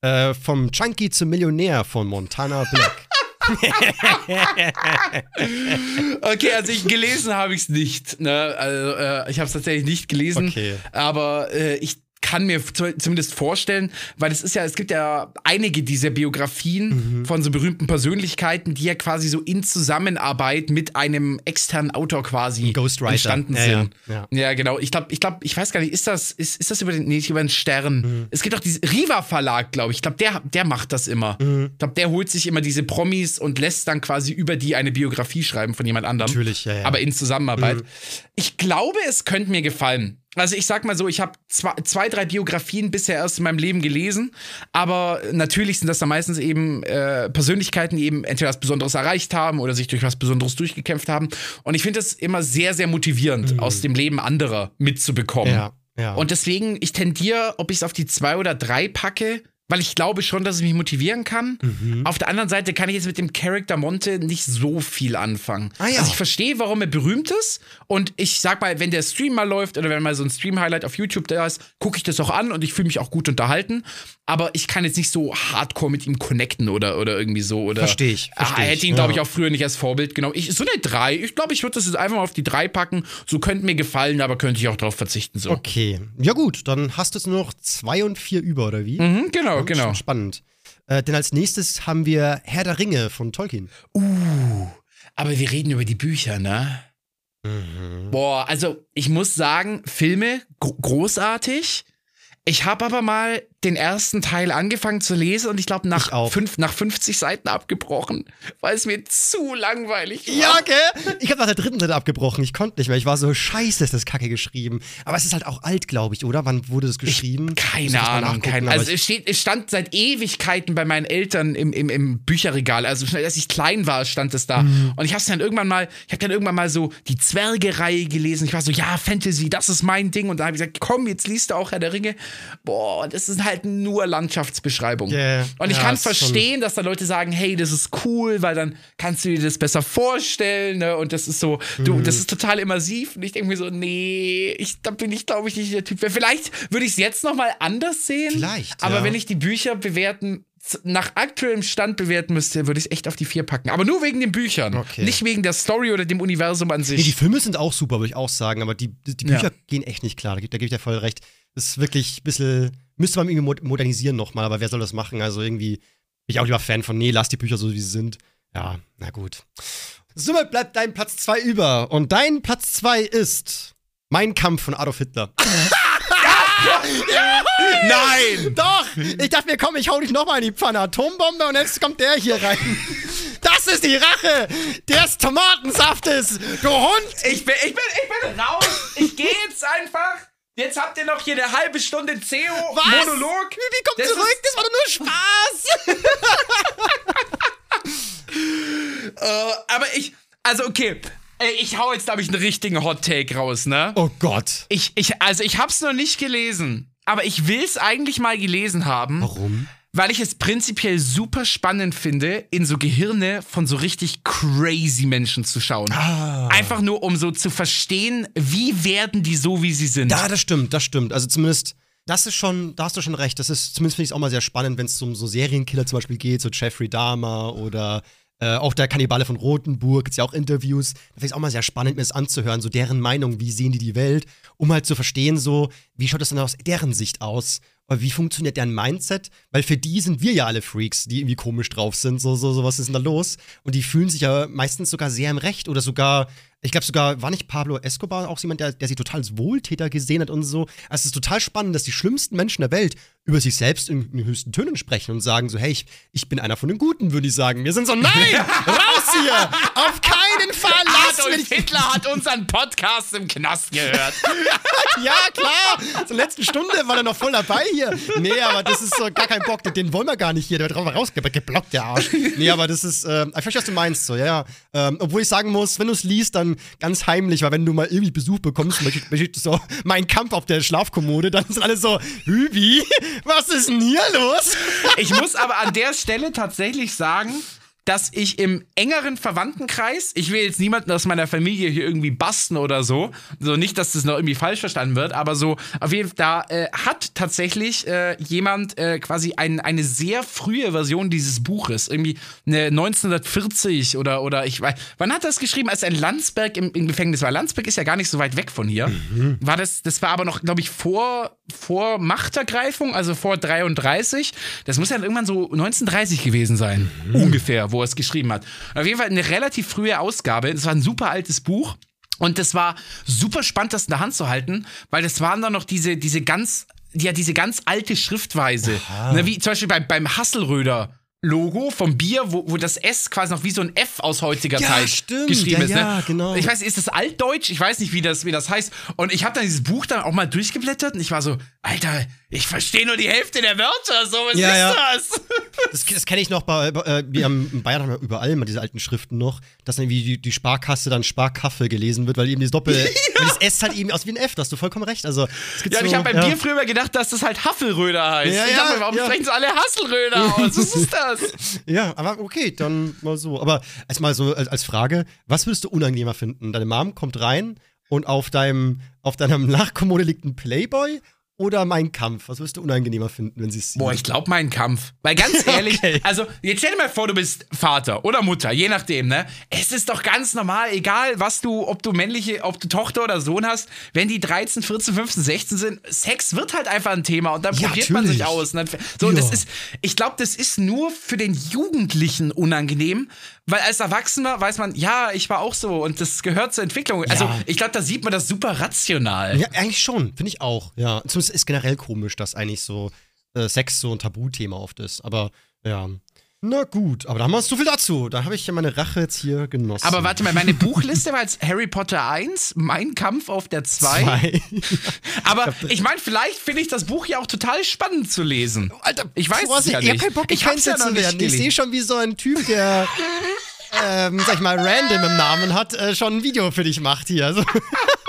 Äh, vom Junkie zum Millionär von Montana Black. Okay, also ich gelesen habe ich es nicht. Ne? Also, äh, ich habe es tatsächlich nicht gelesen. Okay. Aber äh, ich kann mir zu- zumindest vorstellen, weil es ist ja, es gibt ja einige dieser Biografien Mhm. von so berühmten Persönlichkeiten, die ja quasi so in Zusammenarbeit mit einem externen Autor quasi entstanden Ja, ja, sind. ja. Ja, genau. Ich glaube, ich glaube, ich weiß gar nicht, ist das, ist, ist das über den, nee, nicht über den Stern? Mhm. Es gibt auch diesen Riva Verlag, glaube ich. Ich glaube, der, der macht das immer. Mhm. Ich glaube, der holt sich immer diese Promis und lässt dann quasi über die eine Biografie schreiben von jemand anderem. Natürlich, ja, ja. Aber in Zusammenarbeit. Ich glaube, es könnte mir gefallen. Also ich sag mal so, ich habe zwei, zwei, drei Biografien bisher erst in meinem Leben gelesen, aber natürlich sind das dann meistens eben äh, Persönlichkeiten, die eben entweder was Besonderes erreicht haben oder sich durch was Besonderes durchgekämpft haben. Und ich finde es immer sehr, sehr motivierend, aus dem Leben anderer mitzubekommen. Mhm. Ja, ja. Und deswegen, ich tendiere, ob ich es auf die zwei oder drei packe, weil ich glaube schon, dass es mich motivieren kann. Mhm. Auf der anderen Seite kann ich jetzt mit dem Charakter Monte nicht so viel anfangen. Ah ja. Also ich verstehe, warum er berühmt ist. Und ich sag mal, wenn der Stream mal läuft oder wenn mal so ein Stream-Highlight auf YouTube da ist, gucke ich das auch an und ich fühle mich auch gut unterhalten. Aber ich kann jetzt nicht so hardcore mit ihm connecten oder, oder irgendwie so. Oder, Versteh ich, Ah, versteh ich, hätte ihn, glaube ich, auch früher nicht als Vorbild genommen. Ich, so eine 3. Ich glaube, ich würde das jetzt einfach mal auf die 3 packen. So könnte mir gefallen, aber könnte ich auch darauf verzichten. So. Okay. Ja, gut, dann hast du es nur noch zwei und vier über, oder wie? Mhm, genau, Ja, genau. Schon spannend. Äh, denn als nächstes haben wir Herr der Ringe von Tolkien. Uh, aber wir reden über die Bücher, ne? Mhm. Boah, also ich muss sagen, Filme gro großartig. Ich habe aber mal den ersten Teil angefangen zu lesen und ich glaube nach, Ich auch. fünf, nach 50 Seiten abgebrochen, weil es mir zu langweilig war. Ja, gell? Ich habe nach der dritten Seite abgebrochen. Ich konnte nicht mehr. Ich war so, scheiße, ist das Kacke geschrieben. Aber es ist halt auch alt, glaube ich, oder? Wann wurde das geschrieben? Ich Keine Ahnung, keine Also es, steht, es stand seit Ewigkeiten bei meinen Eltern im, im, im Bücherregal. Also schon als ich klein war, stand es da. Mhm. Und ich habe dann irgendwann mal, ich habe dann irgendwann mal so die Zwerge-Reihe gelesen. Ich war so, ja, Fantasy, das ist mein Ding. Und da habe ich gesagt, komm, jetzt liest du auch Herr der Ringe. Boah, das ist halt nur Landschaftsbeschreibung. Yeah. Und ich Ja, kann verstehen, dass da Leute sagen, hey, das ist cool, weil dann kannst du dir das besser vorstellen. Ne? Und das ist so, du, Mhm. das ist total immersiv. Und ich denke mir so, nee, ich, da bin ich, glaube ich, nicht der Typ. Vielleicht würde ich es jetzt noch mal anders sehen. Vielleicht, Aber ja. wenn ich die Bücher bewerten, nach aktuellem Stand bewerten müsste, würde ich es echt auf die vier packen. Aber nur wegen den Büchern. Okay. Nicht wegen der Story oder dem Universum an sich. Nee, die Filme sind auch super, würde ich auch sagen, aber die, die die Ja. Bücher gehen echt nicht klar. Da, da gebe ich dir voll recht. Das ist wirklich ein bisschen, müsste man irgendwie mod- modernisieren nochmal, aber wer soll das machen? Also irgendwie bin ich auch lieber Fan von, nee, lass die Bücher so, wie sie sind. Ja, na gut. Somit bleibt dein Platz 2 über. Und dein Platz 2 ist Mein Kampf von Adolf Hitler. Nein! Doch! Ich dachte mir, komm, ich hau dich nochmal in die Pfanne. Atombombe und jetzt kommt der hier rein. Das ist die Rache des Tomatensaftes, du Hund! Ich bin, ich bin, ich bin raus. Ich gehe jetzt einfach. Jetzt habt ihr noch hier eine halbe Stunde Was? CEO-Monolog. Bibi, komm Das zurück, das war doch nur Spaß! Äh, aber ich, also okay, ich hau jetzt, glaube ich, einen richtigen Hot Take raus, ne? Oh Gott. Ich, ich, also ich hab's noch nicht gelesen, aber ich will's eigentlich mal gelesen haben. Warum? Weil ich es prinzipiell super spannend finde, in so Gehirne von so richtig crazy Menschen zu schauen. Ah. Einfach nur, um so zu verstehen, wie werden die so, wie sie sind. Ja, das stimmt, das stimmt. Also zumindest, das ist schon, da hast du schon recht. Das ist, zumindest finde ich es auch mal sehr spannend, wenn es um so Serienkiller zum Beispiel geht, so Jeffrey Dahmer oder äh, auch der Kannibale von Rothenburg, gibt's ja auch Interviews. Da finde ich es auch mal sehr spannend, mir das anzuhören, so deren Meinung, wie sehen die die Welt, um halt zu verstehen, so, wie schaut das dann aus deren Sicht aus? Oder wie funktioniert deren Mindset? Weil für die sind wir ja alle Freaks, die irgendwie komisch drauf sind. So, so, so was ist denn da los? Und die fühlen sich ja meistens sogar sehr im Recht oder sogar, ich glaube sogar, war nicht Pablo Escobar auch jemand, der, der sich total als Wohltäter gesehen hat und so. Also es ist total spannend, dass die schlimmsten Menschen der Welt über sich selbst in, in höchsten Tönen sprechen und sagen so, hey, ich, ich bin einer von den Guten, würde ich sagen. Wir sind so, nein, raus hier! Auf keinen Fall, lass Adolf mich! Hitler hat unseren Podcast im Knast gehört. Ja, klar. Zur letzten Stunde war er noch voll dabei hier. Nee, aber das ist so gar kein Bock. Den, wollen wir gar nicht hier. Der wird rausgeblockt, der Arsch. Nee, aber das ist, äh, ich verstehe, was du meinst, so, ja, ja. Ähm, obwohl ich sagen muss, wenn du es liest, dann ganz heimlich, weil wenn du mal irgendwie Besuch bekommst, so mein Kampf auf der Schlafkommode, dann sind alle so, Hübi, was ist denn hier los? Ich muss aber an der Stelle tatsächlich sagen, dass ich im engeren Verwandtenkreis, ich will jetzt niemanden aus meiner Familie hier irgendwie basten oder so, so nicht, dass das noch irgendwie falsch verstanden wird, aber so auf jeden Fall, da äh, hat tatsächlich äh, jemand äh, quasi ein, eine sehr frühe Version dieses Buches, irgendwie eine 1940 oder, oder ich weiß, wann hat er das geschrieben, als er in Landsberg im, im Gefängnis war? Landsberg ist ja gar nicht so weit weg von hier. War das, das war aber noch, glaube ich, vor, vor Machtergreifung, also vor 33. Das muss ja irgendwann so 1930 gewesen sein, ungefähr, wo er es geschrieben hat. Auf jeden Fall eine relativ frühe Ausgabe. Das war ein super altes Buch. Und das war super spannend, das in der Hand zu halten, weil das waren dann noch diese, diese ganz, ja, diese ganz alte Schriftweise. Ne, wie zum Beispiel beim, beim Hasselröder. Logo vom Bier, wo, wo das S quasi noch wie so ein F aus heutiger Ja, Zeit stimmt. geschrieben Ja, ist. ja, ne? genau. Ich weiß nicht, ist das altdeutsch? Ich weiß nicht, wie das, wie das heißt. Und ich habe dann dieses Buch dann auch mal durchgeblättert und ich war so, Alter, ich verstehe nur die Hälfte der Wörter. So, was Ja, ist ja. das? Das, das kenne ich noch bei, bei äh, wir haben in Bayern haben wir überall immer diese alten Schriften noch, dass dann irgendwie die, die Sparkasse dann Sparkaffee gelesen wird, weil eben dieses Doppel, weil das S halt eben aus wie ein F, da hast du vollkommen recht. Also, Ja, so, ich habe beim ja. Bier früher immer gedacht, dass das halt Haffelröder heißt. Ja, ich dachte ja, mir, warum ja. sprechen sie alle Hasselröder aus? Was ist das? Ja, aber okay, dann mal so. Aber erstmal so als, Frage, was würdest du unangenehmer finden? Deine Mom kommt rein und auf deinem, auf deinem Nachkommode liegt ein Playboy oder mein Kampf? Was würdest du unangenehmer finden, wenn sie es sieht? Boah, ich glaube meinen Kampf. Weil ganz ehrlich, Okay. also jetzt stell dir mal vor, du bist Vater oder Mutter, je nachdem, ne? Es ist doch ganz normal, egal was du, ob du männliche, ob du Tochter oder Sohn hast, wenn die 13, 14, 15, 16 sind, Sex wird halt einfach ein Thema und dann Ja, probiert man sich natürlich. aus. Und dann, so, und das Ja. ist, ich glaube, das ist nur für den Jugendlichen unangenehm, weil als Erwachsener weiß man, ja, ich war auch so und das gehört zur Entwicklung. Also Ja. ich glaube, da sieht man das super rational. Ja, eigentlich schon, finde ich auch. Ja, zumindest ist generell komisch, dass eigentlich so äh, Sex so ein Tabuthema oft ist. Aber ja. Na gut, aber da haben wir so viel dazu. Da habe ich ja meine Rache jetzt hier genossen. Aber warte mal, meine Buchliste war jetzt Harry Potter 1, Mein Kampf auf der 2. Zwei. Aber ich meine, vielleicht finde ich das Buch ja auch total spannend zu lesen. Alter, Ich weiß es ja nicht. keinen Bock, Ich hab's ja noch zu nicht werden. Ich sehe schon, wie so ein Typ, der, ähm, sag ich mal, random im Namen hat, äh, schon ein Video für dich macht hier. Also,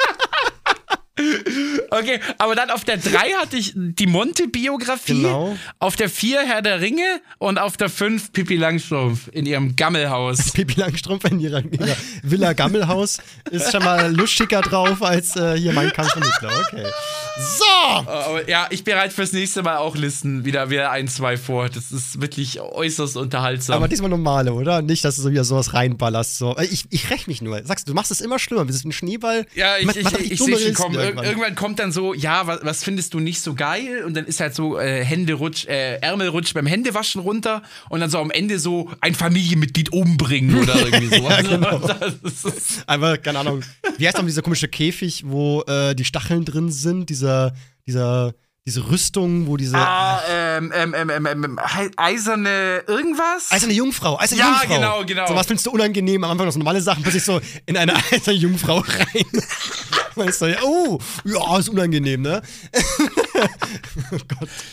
Okay, aber dann auf der 3 hatte ich die Monte-Biografie, Genau. auf der 4 Herr der Ringe und auf der 5 Pippi Langstrumpf in ihrem Gammelhaus. Pippi Langstrumpf in ihrer, ihrer Villa Gammelhaus ist schon mal lustiger drauf als äh, hier mein Kampf von Hitler. Okay. So! Aber ja, ich bereite fürs nächste Mal auch Listen wieder, wieder ein, zwei vor. Das ist wirklich äußerst unterhaltsam. Aber diesmal normale, oder? Nicht, dass du so wieder sowas reinballerst. So. Äh, Ich, ich räch mich nur. Sagst du, du machst es immer schlimmer. Wir sind ein Schneeball. Ja, ich, Mach- ich, mach ich, ich dumme sehe schon kommen. Ir irgendwann. irgendwann kommt dann so, ja, was, was findest du nicht so geil? Und dann ist halt so äh, Händerutsch, äh, Ärmelrutsch beim Händewaschen runter und dann so am Ende so ein Familienmitglied umbringen oder irgendwie so. Ja, genau. Einfach, keine Ahnung. Wie heißt noch dieser komische Käfig, wo äh, die Stacheln drin sind? Dieser, dieser, diese Rüstung, wo diese. ah, ähm, ähm, ähm, ähm, ähm, eiserne irgendwas? Eiserne Jungfrau, eiserne Ja, Jungfrau. genau, genau. So was findest du unangenehm, am Anfang noch so normale Sachen, plötzlich so in eine eiserne Jungfrau rein. Weißt du, ja, oh, ja, ist unangenehm, ne?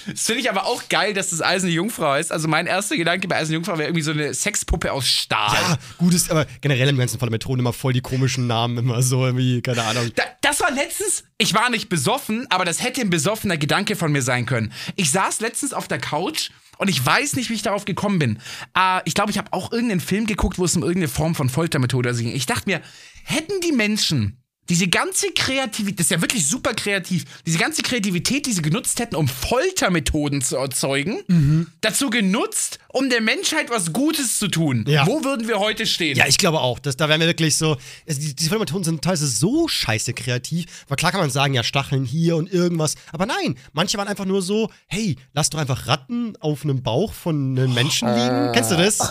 Das finde ich aber auch geil, dass das Eiserne Jungfrau ist. Also mein erster Gedanke bei Eiserne Jungfrau wäre irgendwie so eine Sexpuppe aus Stahl. Ja, gut ist, aber generell im ganzen Fall der Methoden immer voll die komischen Namen, immer so irgendwie, keine Ahnung. Da, das war letztens, ich war nicht besoffen, aber das hätte ein besoffener Gedanke von mir sein können. Ich saß letztens auf der Couch und ich weiß nicht, wie ich darauf gekommen bin. Äh, ich glaube, ich habe auch irgendeinen Film geguckt, wo es um irgendeine Form von Foltermethode ging. Ich dachte mir, hätten die Menschen diese ganze Kreativität, das ist ja wirklich super kreativ, diese ganze Kreativität, die sie genutzt hätten, um Foltermethoden zu erzeugen, dazu genutzt, um der Menschheit was Gutes zu tun. Ja. Wo würden wir heute stehen? Ja, ich glaube auch. Das, da wären wir wirklich so. Also die, diese Methoden sind teilweise so scheiße kreativ. Weil klar kann man sagen, ja, Stacheln hier und irgendwas. Aber nein, manche waren einfach nur so, hey, lass doch einfach Ratten auf einem Bauch von einem Menschen liegen. Kennst du das?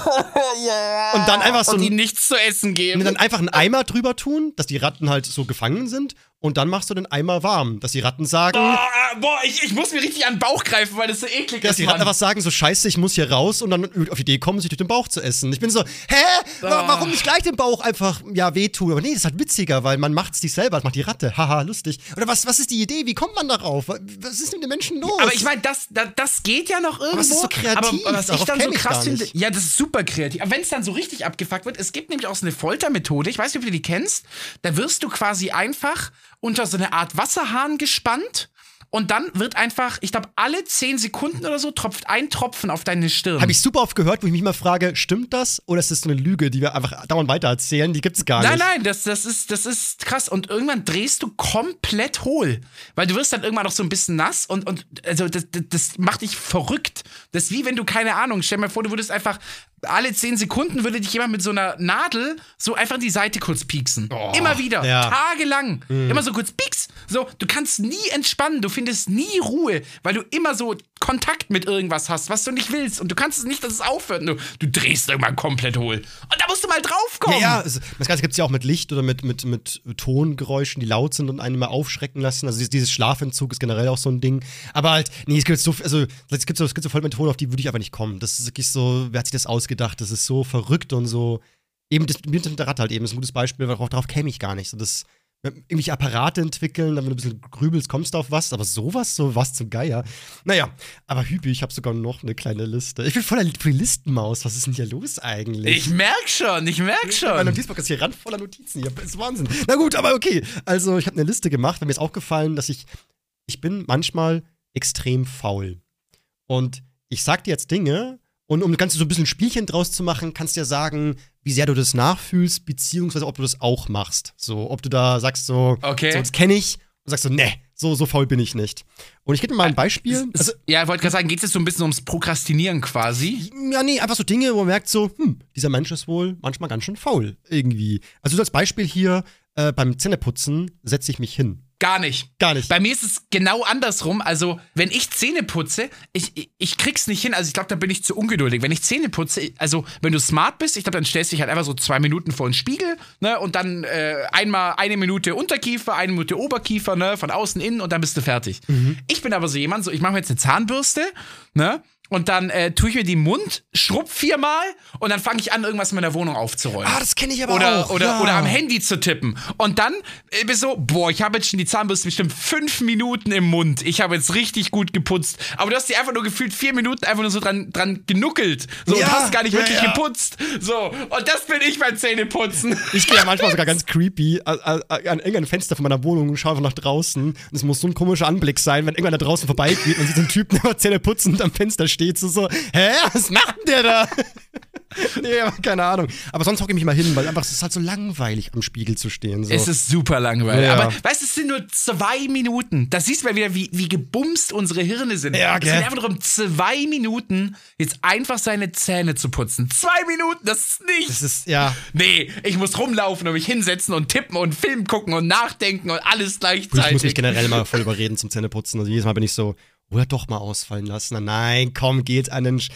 Und dann einfach so und ihnen nichts zu essen geben. Und dann einfach einen Eimer drüber tun, dass die Ratten halt so gefangen sind. Und dann machst du den Eimer warm, dass die Ratten sagen, Boah, boah ich, ich muss mir richtig an den Bauch greifen, weil das so eklig dass ist. die Ratten einfach sagen, so scheiße, ich muss hier raus und dann auf die Idee kommen, sich durch den Bauch zu essen. Ich bin so, hä? Ah. Warum nicht gleich den Bauch einfach, ja, wehtun? Aber nee, das ist halt witziger, weil man macht's nicht selber, das macht die Ratte. Haha, lustig. Oder was, was ist die Idee? Wie kommt man darauf? Was ist mit den Menschen los? Aber ich meine, das, das, das geht ja noch irgendwo. es ist so kreativ, Aber, aber was ich dann so krass finde, ja, das ist super kreativ. Aber wenn es dann so richtig abgefuckt wird, es gibt nämlich auch so eine Foltermethode, ich weiß nicht, ob du die kennst, da wirst du quasi einfach unter so eine Art Wasserhahn gespannt und dann wird einfach, ich glaube, alle 10 Sekunden oder so tropft ein Tropfen auf deine Stirn. Habe ich super oft gehört, wo ich mich mal frage, stimmt das? Oder ist das so eine Lüge, die wir einfach dauernd weitererzählen? Die gibt's gar Nein, nicht. nein, das, das, ist, das ist krass. Und irgendwann drehst du komplett hohl. Weil du wirst dann irgendwann noch so ein bisschen nass und, und also das, das, das macht dich verrückt. Das ist wie wenn du, keine Ahnung, stell dir mal vor, du würdest einfach alle zehn Sekunden würde dich jemand mit so einer Nadel so einfach die Seite kurz pieksen. Immer wieder. ja. Tagelang. Immer so kurz pieks. So, du kannst nie entspannen. Du findest nie Ruhe, weil du immer so Kontakt mit irgendwas hast, was du nicht willst. Und du kannst es nicht, dass es aufhört. Du, du drehst irgendwann komplett hohl. Und da musst du mal draufkommen. Ja, ja, es- das Ganze gibt es ja auch mit Licht oder mit, mit, mit Tongeräuschen, die laut sind und einen mal aufschrecken lassen. Also dieses- dieses Schlafentzug ist generell auch so ein Ding. Aber halt, nee, es gibt so, also es gibt so, es gibt so voll Methoden, auf die würde ich aber nicht kommen. Das ist wirklich so, wer hat sich das ausgedacht? Das ist so verrückt und so. Eben, das mit der Ratte halt eben ist ein gutes Beispiel, weil auch darauf käme ich gar nicht. So das, irgendwelche Apparate entwickeln, dann wenn du ein bisschen grübelst, kommst du auf was, aber sowas, so was zum Geier. Naja, aber Hübi, ich habe sogar noch eine kleine Liste. Ich bin voller Listenmaus. Was ist denn hier los eigentlich? Ich merk schon, ich merk Mein schon. Notizblock ist hier randvoller Notizen. Hier. Das ist Wahnsinn. Na gut, aber okay. Also, ich habe eine Liste gemacht, weil mir ist aufgefallen, dass ich, ich bin manchmal extrem faul. Und ich sag dir jetzt Dinge, und um das Ganze so ein bisschen Spielchen draus zu machen, kannst du ja sagen, wie sehr du das nachfühlst, beziehungsweise ob du das auch machst. So, ob du da sagst so, Okay. so das kenne ich, und sagst so, ne, so, so faul bin ich nicht. Und ich gebe dir mal ein Beispiel. Also, ja, ich wollte gerade sagen, geht es jetzt so ein bisschen ums Prokrastinieren quasi? ja, nee, einfach so Dinge, wo man merkt so, hm, dieser Mensch ist wohl manchmal ganz schön faul irgendwie. Also so als Beispiel hier, äh, beim Zähneputzen setze ich mich hin. Gar nicht. Gar nicht. Bei mir ist es genau andersrum. Also, wenn ich Zähne putze, ich, ich, ich krieg's nicht hin. Also, ich glaube, da bin ich zu ungeduldig. Wenn ich Zähne putze, also, wenn du smart bist, ich glaube, dann stellst du dich halt einfach so zwei Minuten vor den Spiegel, ne, und dann äh, einmal eine Minute Unterkiefer, eine Minute Oberkiefer, ne, von außen innen und dann bist du fertig. Mhm. Ich bin aber so jemand, so, ich mache mir jetzt eine Zahnbürste, ne, und dann äh, tue ich mir den Mund, schrubb viermal und dann fange ich an, irgendwas in meiner Wohnung aufzuräumen. ah, das kenne ich aber Oder, auch. oder, ja. oder am Handy zu tippen. Und dann äh, bist so, boah, ich habe jetzt schon die Zahnbürste bestimmt fünf Minuten im Mund. Ich habe jetzt richtig gut geputzt. Aber du hast die einfach nur gefühlt vier Minuten einfach nur so dran, dran genuckelt. So, Ja, und hast gar nicht ja, wirklich geputzt. So, und das bin ich beim Zähneputzen. Ich gehe ja manchmal sogar ganz creepy an, an, an irgendein Fenster von meiner Wohnung und schaue einfach nach draußen. Und es muss so ein komischer Anblick sein, wenn irgendwann da draußen vorbeigeht und sieht so einen Typen, der Zähne putzend am Fenster steht. So, so, hä, was macht denn der da? nee, keine Ahnung. Aber sonst hocke ich mich mal hin, weil einfach es ist halt so langweilig, am Spiegel zu stehen. So. Es ist super langweilig. Ja. Aber weißt du, es sind nur zwei Minuten. Da siehst du mal wieder, wie, wie gebumst unsere Hirne sind. Ja, es gell. geht einfach darum, zwei Minuten jetzt einfach seine Zähne zu putzen. Zwei Minuten, das ist nichts. das ist, ja. Nee, ich muss rumlaufen und mich hinsetzen und tippen und Film gucken und nachdenken und alles Ich muss mich gleichzeitig. generell mal voll überreden zum Zähneputzen. Also jedes Mal bin ich so, oder doch mal ausfallen lassen. Na, Nein, komm, geh jetzt an den. Sch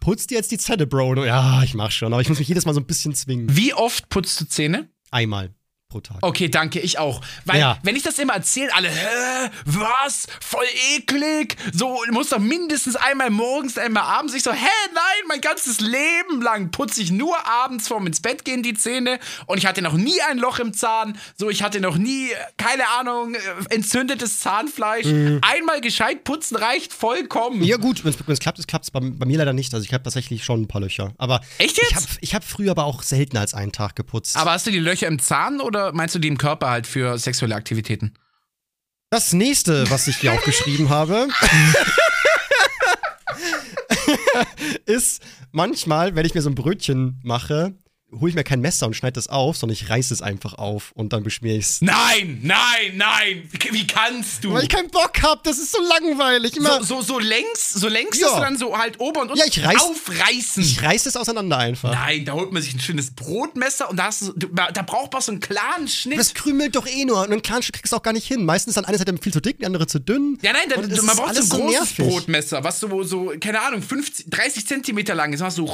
putz dir jetzt die Zähne, Bro. Ja, ich mach schon, aber ich muss mich jedes Mal so ein bisschen zwingen. Wie oft putzt du Zähne? Einmal pro Tag. Okay, danke, ich auch. Weil, Ja. wenn ich das immer erzähle, alle, hä, was? Voll eklig. So, du musst doch mindestens einmal morgens, einmal abends. Ich so, hä, nein, mein ganzes Leben lang putze ich nur abends vorm ins Bett gehen die Zähne. Und ich hatte noch nie ein Loch im Zahn. So, ich hatte noch nie, keine Ahnung, äh, entzündetes Zahnfleisch. Einmal gescheit putzen reicht vollkommen. Mhm. Ja, gut, wenn es klappt, es klappt bei, bei mir leider nicht. Also ich habe tatsächlich schon ein paar Löcher. Aber Echt ich jetzt? habe ich hab früher aber auch seltener als einen Tag geputzt. Aber hast du die Löcher im Zahn oder meinst du die im Körper halt für sexuelle Aktivitäten? das nächste, was ich hier aufgeschrieben habe, ist manchmal, wenn ich mir so ein Brötchen mache, hole ich mir kein Messer und schneide das auf, sondern ich reiße es einfach auf und dann beschmiere ich es. Nein, nein, nein. Wie kannst du? Weil ich keinen Bock hab, das ist so langweilig. Immer, So, so, so längs, so längs, Ja. dass du dann so halt ober und unten Ja, ich reiß- aufreißen. ich reiße es auseinander einfach. Nein, da holt man sich ein schönes Brotmesser und da, hast du, da braucht man so einen klaren Schnitt. Das krümelt doch eh nur und einen kleinen Stück kriegst du auch gar nicht hin. Meistens ist dann eine Seite viel zu dick, die andere zu dünn. ja, nein, da, Und es man ist braucht so ein so großes nervig. Brotmesser, was so, so, keine Ahnung, 50, 30 Zentimeter lang ist. So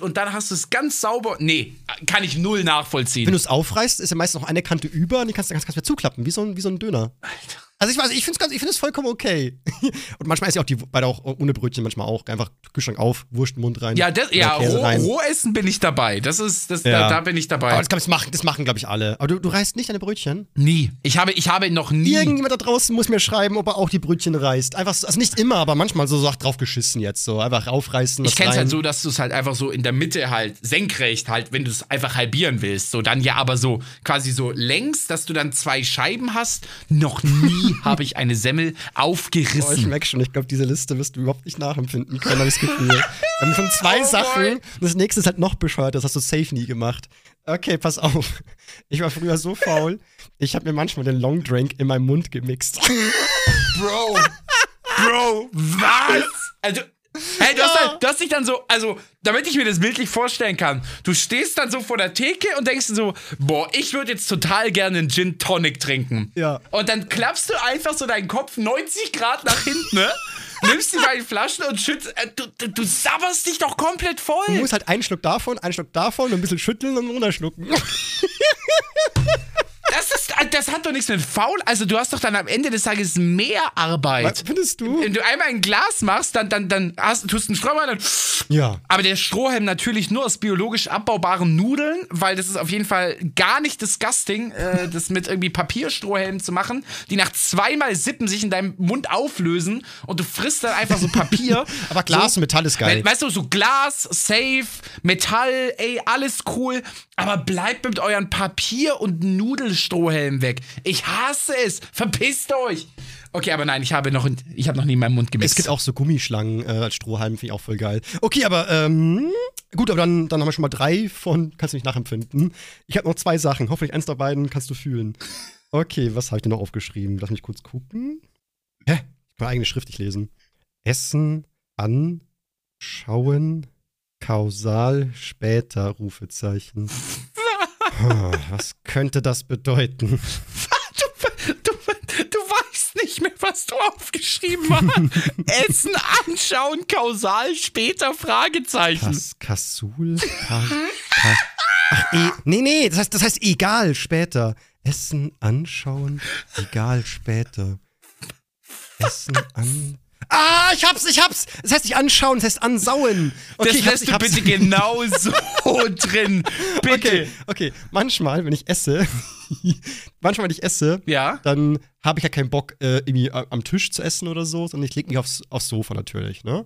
und dann hast du es ganz sauber. Nee, kann ich null nachvollziehen. Wenn du es aufreißt, ist ja meistens noch eine Kante über und die kannst du ganz, ganz wieder zuklappen, wie so ein, wie so ein Döner. Alter. Also ich weiß, ich finde es es vollkommen okay. Und manchmal ist ja auch die beide auch ohne Brötchen, manchmal auch. Einfach Kühlschrank auf, Wurst den Mund rein. Ja, das, ja roh, rein. roh essen bin ich dabei. Das ist, das, Ja. da, da bin ich Aber dabei. das, glaub ich, das machen, das machen glaube ich, alle. Aber du, du reißt nicht deine Brötchen? Nie. Ich habe, ich habe noch nie. Irgendjemand da draußen muss mir schreiben, ob er auch die Brötchen reißt. Einfach, so- also nicht immer, aber manchmal so, so ach, drauf geschissen jetzt. So einfach aufreißen. Ich kenn's rein. halt so, dass du es halt einfach so in der Mitte halt senkrecht halt, wenn du es einfach halbieren willst. So dann ja, aber so quasi so längs, dass du dann zwei Scheiben hast. Noch nie habe ich eine Semmel Oh, ich aufgerissen. merke schon, ich glaube, diese Liste wirst du überhaupt nicht nachempfinden können, habe ich das Gefühl. Wir haben schon zwei Oh Sachen. Und das nächste ist halt noch bescheuert, das hast du safe nie gemacht. Okay, pass auf. Ich war früher so faul, ich habe mir manchmal den Long Drink in meinem Mund gemixt. Bro. Bro, was? Also, hey, du, hast Ja. halt, du hast dich dann so, also, damit ich mir das bildlich vorstellen kann, du stehst dann so vor der Theke und denkst dir so, boah, ich würde jetzt total gerne einen Gin Tonic trinken. Ja. Und dann klappst du einfach so deinen Kopf 90 Grad nach hinten, ne? Nimmst die beiden Flaschen und schützt, äh, du, du, du sabberst dich doch komplett Du voll. musst halt einen Schluck davon, einen Schluck davon, ein bisschen schütteln und runterschlucken. Das ist, äh, das hat doch nichts mit faul. Also du hast doch dann am Ende des Tages mehr Arbeit. Was findest du? Wenn du einmal ein Glas machst, dann, dann, dann hast, tust du einen Strohhalm dann Ja. Aber der Strohhalm natürlich nur aus biologisch abbaubaren Nudeln, weil das ist auf jeden Fall gar nicht disgusting, äh, das mit irgendwie Papierstrohhelmen zu machen, die nach zweimal Sippen sich in deinem Mund auflösen und du frisst dann einfach so Papier. Aber Glas so, und Metall ist geil. We- Weißt du, so Glas, Safe, Metall, ey, alles cool. Aber bleibt mit euren Papier- und Nudelstrohhelmen weg. Ich hasse es. Verpisst euch. Okay, aber nein, ich habe noch, ich habe noch nie in meinem Mund gemixt. Es gibt auch so Gummischlangen äh, als Strohhalm, finde ich auch voll geil. Okay, aber ähm, gut, aber dann, dann haben wir schon mal drei von, kannst du nicht nachempfinden. Ich habe noch zwei Sachen. Hoffentlich eins der beiden kannst du fühlen. Okay, was habe ich denn noch aufgeschrieben? Lass mich kurz gucken. Hä? Ich kann eigene Schrift nicht lesen. Essen, anschauen, kausal, später, Rufezeichen. Was könnte das bedeuten? du, du, was du aufgeschrieben hast. Essen anschauen, kausal, später, Fragezeichen. Kas Kasul? Ka Ka Ach, e nee, nee, das heißt, das heißt egal, später. Essen anschauen, egal, später. Essen an. Ah, ich hab's, ich hab's! Das heißt nicht anschauen, das heißt ansauen. Okay, das ich hab's, lässt ich du hab's. bitte genau so drin. Bitte. Okay, okay. Manchmal, wenn ich esse, manchmal, wenn ich esse, Ja. dann habe ich ja keinen Bock, äh, irgendwie a- am Tisch zu essen oder so, sondern ich lege mich aufs, aufs Sofa natürlich, ne?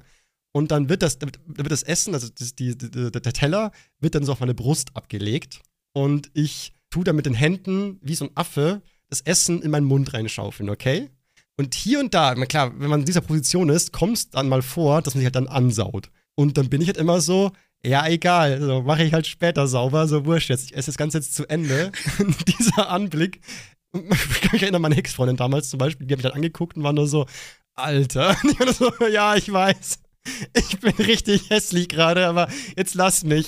Und dann wird das, dann wird das Essen, also das, die, die, der der Teller, wird dann so auf meine Brust abgelegt. Und ich tue dann mit den Händen, wie so ein Affe, das Essen in meinen Mund reinschaufeln, okay? Und hier und da, klar, wenn man in dieser Position ist, kommt es dann mal vor, dass man sich halt dann ansaut. Und dann bin ich halt immer so, ja, egal, so mache ich halt später sauber, so wurscht jetzt. Ich esse das Ganze jetzt zu Ende. Dieser Anblick, ich kann mich erinnern, meine Ex-Freundin damals zum Beispiel, die hat mich dann angeguckt und war nur so, Alter. Und ich war so, ja, ich weiß. Ich bin richtig hässlich gerade, aber jetzt lass mich.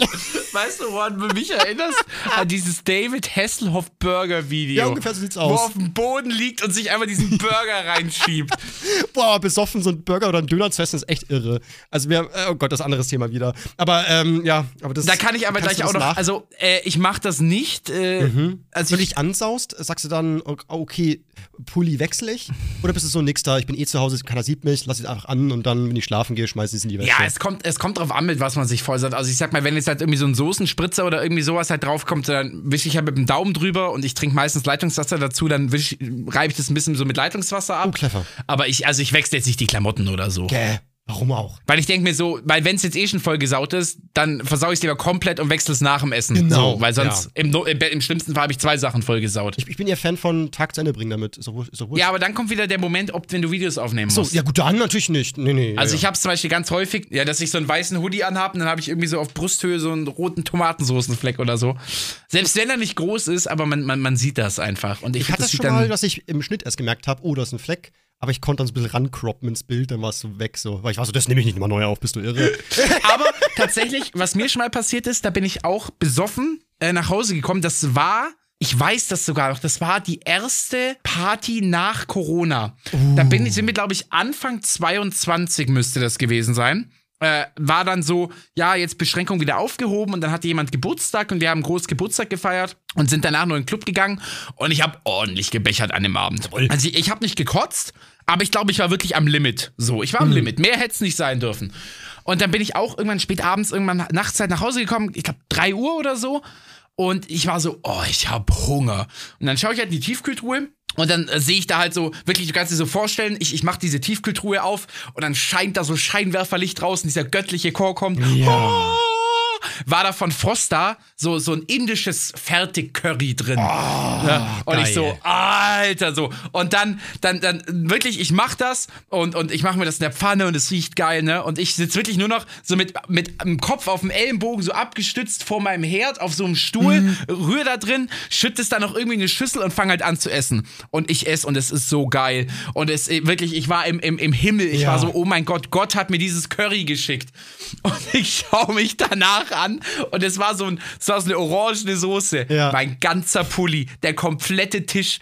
Weißt du, woran du mich erinnerst? An dieses David Hasselhoff Burger Video. Ja, ungefähr so sieht's Wo aus. er auf dem Boden liegt und sich einfach diesen Burger reinschiebt. Boah, besoffen so ein Burger oder ein Döner zu essen ist echt irre. Also wir, oh Gott, das anderes Thema wieder. Aber ähm, ja, aber das Da kann ich aber gleich auch noch, nach- also äh, ich mach das nicht. Äh, also Wenn du ich, dich ansaust, sagst du dann, o- okay, Pulli wechsle ich? Oder bist du so nix da, ich bin eh zu Hause, keiner sieht mich, lass es einfach an und dann, wenn ich schlafen gehe, schmeiß ich es in die Wäsche. ja, es kommt, es kommt drauf an, mit was man sich vollsagt. Also ich sag mal, wenn jetzt halt irgendwie so ein Soßenspritzer oder irgendwie sowas halt draufkommt, dann wische ich halt mit dem Daumen drüber und ich trinke meistens Leitungswasser dazu, dann reibe ich das ein bisschen so mit Leitungswasser ab. Oh, clever. Aber ich, also ich wechsle jetzt nicht die Klamotten oder so. Gäh, warum auch? Weil ich denke mir so, weil wenn es jetzt eh schon voll gesaut ist, dann versau ich es lieber komplett und wechsle es nach dem Essen. Genau, So, weil sonst ja. im, im, im schlimmsten Fall habe ich zwei Sachen voll gesaut. Ich, ich bin ja Fan von Tag zu Ende bringen damit. Ist wurscht- ist wurscht. Ja, aber dann kommt wieder der Moment, ob wenn du Videos aufnehmen so, musst. ja gut, dann natürlich nicht. Nee, nee. Also ja, ich habe zum Beispiel ganz häufig, ja, dass ich so einen weißen Hoodie anhabe und dann habe ich irgendwie so auf Brusthöhe so einen roten Tomatensoßenfleck oder so. Selbst wenn er nicht groß ist, aber man, man, man sieht das einfach. Und ich, Ich hatte das schon mal, dass ich im Schnitt erst gemerkt habe, oh, da ist ein Fleck. Aber ich konnte dann so ein bisschen rankroppen ins Bild, dann war es so weg. So. Weil ich war so, das nehme ich nicht mal neu auf, bist du irre? Aber tatsächlich, was mir schon mal passiert ist, da bin ich auch besoffen äh, nach Hause gekommen. Das war, ich weiß das sogar noch, das war die erste Party nach Corona. Da bin ich, sind wir, glaube ich, Anfang 22 müsste das gewesen sein. Äh, war dann so, ja, jetzt Beschränkung wieder aufgehoben und dann hatte jemand Geburtstag und wir haben groß Geburtstag gefeiert und sind danach nur in den Club gegangen und ich habe ordentlich gebechert an dem Abend. Also ich, ich habe nicht gekotzt, aber ich glaube, ich war wirklich am Limit. So, ich war am Limit. Mehr hätte es nicht sein dürfen. Und dann bin ich auch irgendwann spät abends, irgendwann nachts halt nach Hause gekommen, ich glaube 3 Uhr oder so. Und ich war so, oh, ich hab Hunger. Und dann schaue ich halt in die Tiefkühltruhe. Und dann äh, sehe ich da halt so, wirklich, du kannst dir so vorstellen, ich, ich mache diese Tiefkühltruhe auf und dann scheint da so Scheinwerferlicht raus und dieser göttliche Chor kommt. Oh, war da von Frosta so, so ein indisches Fertig-Curry drin. ja, und ich so, geil. Alter, so. Und dann, dann, dann wirklich, ich mach das und, und ich mache mir das in der Pfanne und es riecht geil, ne? Und ich sitz wirklich nur noch so mit, mit dem Kopf auf dem Ellenbogen so abgestützt vor meinem Herd auf so einem Stuhl, Mhm. rühr da drin, schütt es dann noch irgendwie in eine Schüssel und fang halt an zu essen. Und ich esse und es ist so geil. Und es äh, wirklich, ich war im, im, im Himmel. Ich Ja. war so, oh mein Gott, Gott hat mir dieses Curry geschickt. Und ich schaue mich danach an und es war so, ein, es war so eine orangene Soße. Ja. Mein ganzer Pulli, der komplette Tisch,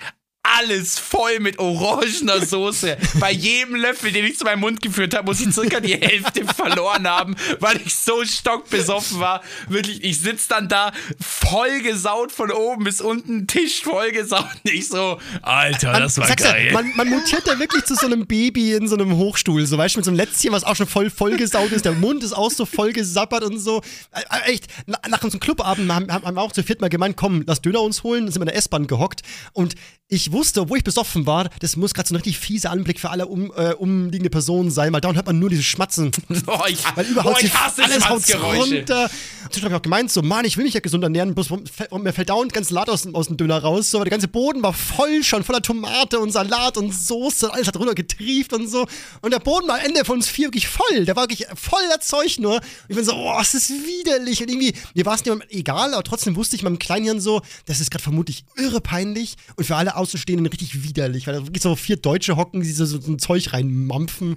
alles voll mit orangener Soße. Bei jedem Löffel, den ich zu meinem Mund geführt habe, muss ich circa die Hälfte verloren haben, weil ich so stockbesoffen war. Wirklich, ich sitz dann da voll gesaut von oben bis unten, Tisch voll gesaut. Und ich so, Alter, das war geil. man, man mutiert da wirklich zu so einem Baby in so einem Hochstuhl, so weißt du, mit so einem Lätzchen, was auch schon voll vollgesaut ist, der Mund ist auch so voll gesappert und so. Äh, äh, echt, na, nach unserem Clubabend haben, haben wir auch zu viert mal gemeint, komm, lass Döner uns holen, dann sind wir in der S-Bahn gehockt und ich wusste, obwohl ich besoffen war, das muss gerade so ein richtig fieser Anblick für alle um, äh, umliegende Personen sein, weil da hört man nur diese Schmatzen. Oh, ich, Weil überhaupt oh, ich hasse alles haut runter. Zwischendurch habe ich auch gemeint, so, Mann, ich will mich ja gesund ernähren, bloß warum- mir fällt dauernd ganz Lad aus, dem- aus dem Döner raus. So, aber der ganze Boden war voll schon, voller Tomate und Salat und Soße, alles hat runter getrieft und so. Und der Boden war am Ende von uns vier wirklich voll. Der war wirklich voller Zeug nur. Und ich bin so, oh, es ist widerlich. Und irgendwie, mir war es nicht mal egal, aber trotzdem wusste ich meinem Kleinhirn so, das ist gerade vermutlich irre peinlich. Und für alle Außenstehenden richtig widerlich, weil da wirklich so vier Deutsche hocken, die so, so ein Zeug reinmampfen.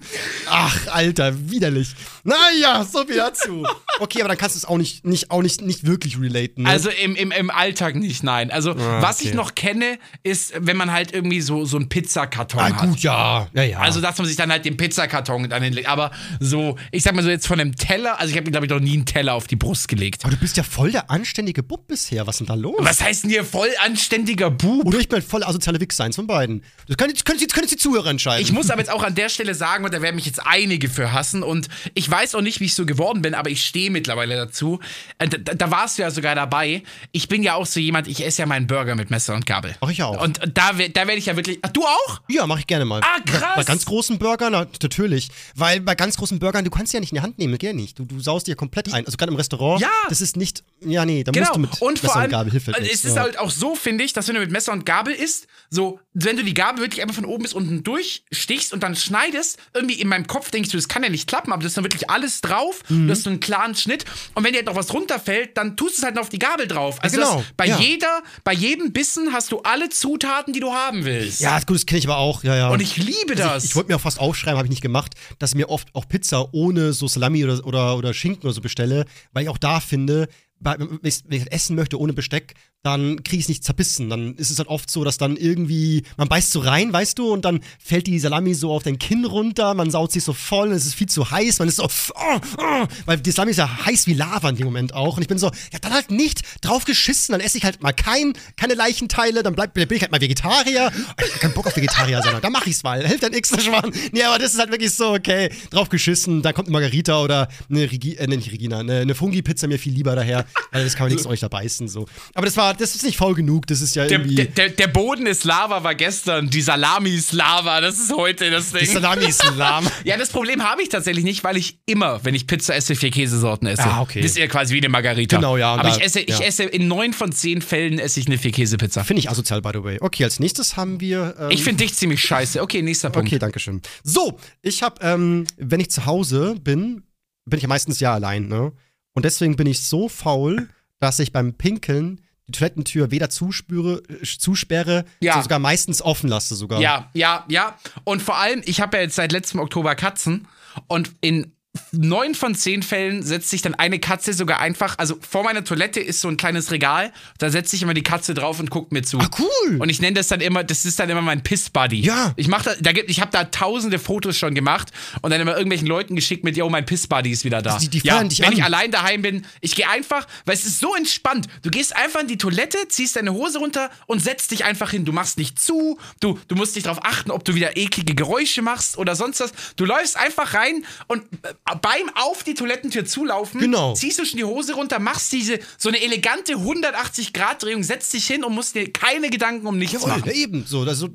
Ach, Alter, widerlich. Naja, so viel dazu. Okay, aber dann kannst du es auch nicht, nicht, auch nicht, nicht wirklich relaten. Ne? Also im, im, im Alltag nicht, nein. Also Ah, was okay. ich noch kenne, ist, wenn man halt irgendwie so, so einen Pizzakarton ah, hat. gut, ja. Ja, ja. Also, dass man sich dann halt den Pizzakarton dann hinlegt. Aber so, ich sag mal so jetzt von einem Teller, also ich habe mir, glaube ich, noch nie einen Teller auf die Brust gelegt. aber du bist ja voll der anständige Bub bisher. Was ist denn da los? Was heißt denn hier voll anständiger Bub? Oder ich bin voll asoziale Wichser, eins von beiden. Das können, jetzt, können, jetzt können jetzt die Zuhörer entscheiden. Ich muss aber jetzt auch an der Stelle sagen, und da werden mich jetzt einige für hassen, und ich weiß auch nicht, wie ich so geworden bin, aber ich stehe mittlerweile dazu. Äh, Da, da warst du ja sogar dabei. Ich bin ja auch so jemand, ich esse ja meinen Burger mit Messer und Gabel. Mach ich auch. Und da, da werde ich ja wirklich. Ach, du auch? Ja, mache ich gerne mal. Ah, krass. Bei ganz großen Burgern, na, natürlich. Weil bei ganz großen Burgern, du kannst ja nicht in die Hand nehmen, geht nicht. Du, du saust ja komplett ein. Also gerade im Restaurant, Ja. das ist nicht, ja, nee, da Genau. musst du mit und vor Messer allem, und Gabel, halt äh, es ist ja. halt auch so, finde ich, dass wenn du mit Messer und Gabel isst, so, wenn du die Gabel wirklich einfach von oben bis unten durchstichst und dann schneidest, irgendwie in meinem Kopf denkst du, das kann ja nicht klappen, aber das ist dann wirklich alles drauf, Mhm. du hast so einen klaren Schnitt und wenn dir halt noch was runterfällt, dann tust du es halt noch auf die Gabel drauf. Also genau, das, bei ja. jeder, bei jedem Bissen hast du alle Zutaten, die du haben willst. Ja, gut, das kenne ich aber auch, ja, ja. Und ich liebe das. Also ich, ich wollte mir auch fast aufschreiben, habe ich nicht gemacht, dass ich mir oft auch Pizza ohne so Salami oder, oder, oder Schinken oder so bestelle, weil ich auch da finde, wenn ich wenn ich essen möchte ohne Besteck, dann kriege ich es nicht zerbissen. Dann ist es halt oft so, dass dann irgendwie, man beißt so rein, weißt du, und dann fällt die Salami so auf dein Kinn runter, man saut sich so voll, es ist viel zu heiß, man ist so, oh, oh, weil die Salami ist ja heiß wie Lava in dem Moment auch. Und ich bin so, ja, dann halt nicht drauf geschissen, dann esse ich halt mal kein, keine Leichenteile, dann bleib, bin ich halt mal Vegetarier. Ich hab keinen Bock auf Vegetarier, sondern dann mach ich's mal. Hilft dann nichts, Schwan. Nee, aber das ist halt wirklich so, okay, drauf geschissen, dann kommt eine Margarita oder eine Regi äh, nicht Regina, eine, eine Fungi-Pizza mir viel lieber daher, weil das kann man nichts euch da beißen, so. Aber das war, das ist nicht faul genug, das ist ja der, irgendwie. der, der, Boden ist Lava, war gestern. Die Salami ist Lava. Das ist heute das Ding. die Salami ist Lahm. Ja, das Problem habe ich tatsächlich nicht, weil ich immer, wenn ich Pizza esse, vier Käsesorten esse. Ah, okay. Das ist ja quasi wie eine Margarita. Genau, ja, Aber da- ich esse, ich ja. esse in neun von zehn Fällen esse ich eine vier Käsepizza. Finde ich asozial, by the way. Okay, als nächstes haben wir. Ähm, Ich finde dich ziemlich scheiße. Okay, nächster Punkt. Okay, danke schön. So, ich habe, ähm, wenn ich zu Hause bin, bin ich ja meistens ja allein, ne? Und deswegen bin ich so faul, dass ich beim Pinkeln die Toilettentür weder zuspüre, äh, zusperre, Ja. sondern sogar meistens offen lasse sogar. Ja, ja, ja. Und vor allem, ich habe ja jetzt seit letztem Oktober Katzen und in neun von zehn Fällen setzt sich dann eine Katze sogar einfach, also vor meiner Toilette ist so ein kleines Regal, da setzt sich immer die Katze drauf und guckt mir zu. Ah, cool. Und ich nenne das dann immer, das ist dann immer mein Piss-Buddy. Ja. Ich mach da, da gibt, ich habe da tausende Fotos schon gemacht und dann immer irgendwelchen Leuten geschickt mit, yo, mein Piss-Buddy ist wieder da. Also die- die ja, dich wenn an. ich allein daheim bin, ich gehe einfach, weil es ist so entspannt. Du gehst einfach in die Toilette, ziehst deine Hose runter und setzt dich einfach hin. Du machst nicht zu, du, du musst nicht darauf achten, ob du wieder eklige Geräusche machst oder sonst was. Du läufst einfach rein und äh, beim auf die Toilettentür zulaufen, Genau. ziehst du schon die Hose runter, machst diese so eine elegante 180-Grad-Drehung, setzt dich hin und musst dir keine Gedanken um nichts Jawohl, machen. eben. So, also,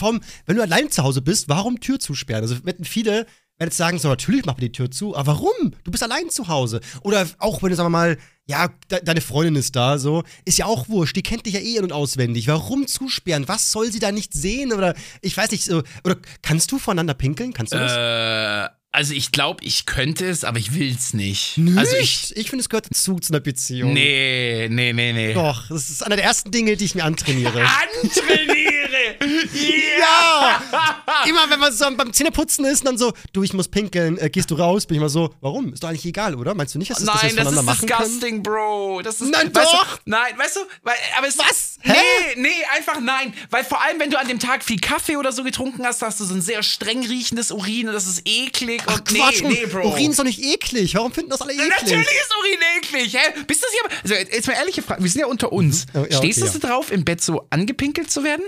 allem, wenn du allein zu Hause bist, warum Tür zusperren? Also, wetten viele werden jetzt sagen, so, natürlich mach mir die Tür zu, aber warum? Du bist allein zu Hause. Oder auch, wenn du, sagen wir mal, ja, de deine Freundin ist da, so, ist ja auch wurscht, die kennt dich ja eh in- und auswendig. Warum zusperren? Was soll sie da nicht sehen? Oder, ich weiß nicht, so, oder kannst du voneinander pinkeln? Kannst du das? Äh, also ich glaube, ich könnte es, aber ich will's nicht. Nicht? Also ich. ich finde, es gehört dazu zu einer Beziehung. Nee, nee, nee, nee. Doch, das ist einer der ersten Dinge, die ich mir antrainiere. Antrainiere! Ja! Immer wenn man so beim Zähneputzen ist und dann so, du, ich muss pinkeln, äh, gehst du raus, bin ich mal so, warum? Ist doch eigentlich egal, oder? Meinst du nicht, dass, wir Nein, das voneinander ist machen können? disgusting, Bro. Das ist, Nein, weißt doch! Du, nein, weißt du, weil, aber es, Was? Hä? Nee, nee, einfach nein. Weil vor allem, wenn du an dem Tag viel Kaffee oder so getrunken hast, hast du so ein sehr streng riechendes Urin und das ist eklig. Ach, und Quatsch, nee, nee, Bro. Urin ist doch nicht eklig. Warum finden das alle eklig? Natürlich ist Urin eklig, hä? Bist du hier? Also, jetzt mal ehrliche Frage. Wir sind ja unter uns. Ja, ja, Stehst okay, du so drauf, im Bett so angepinkelt zu werden?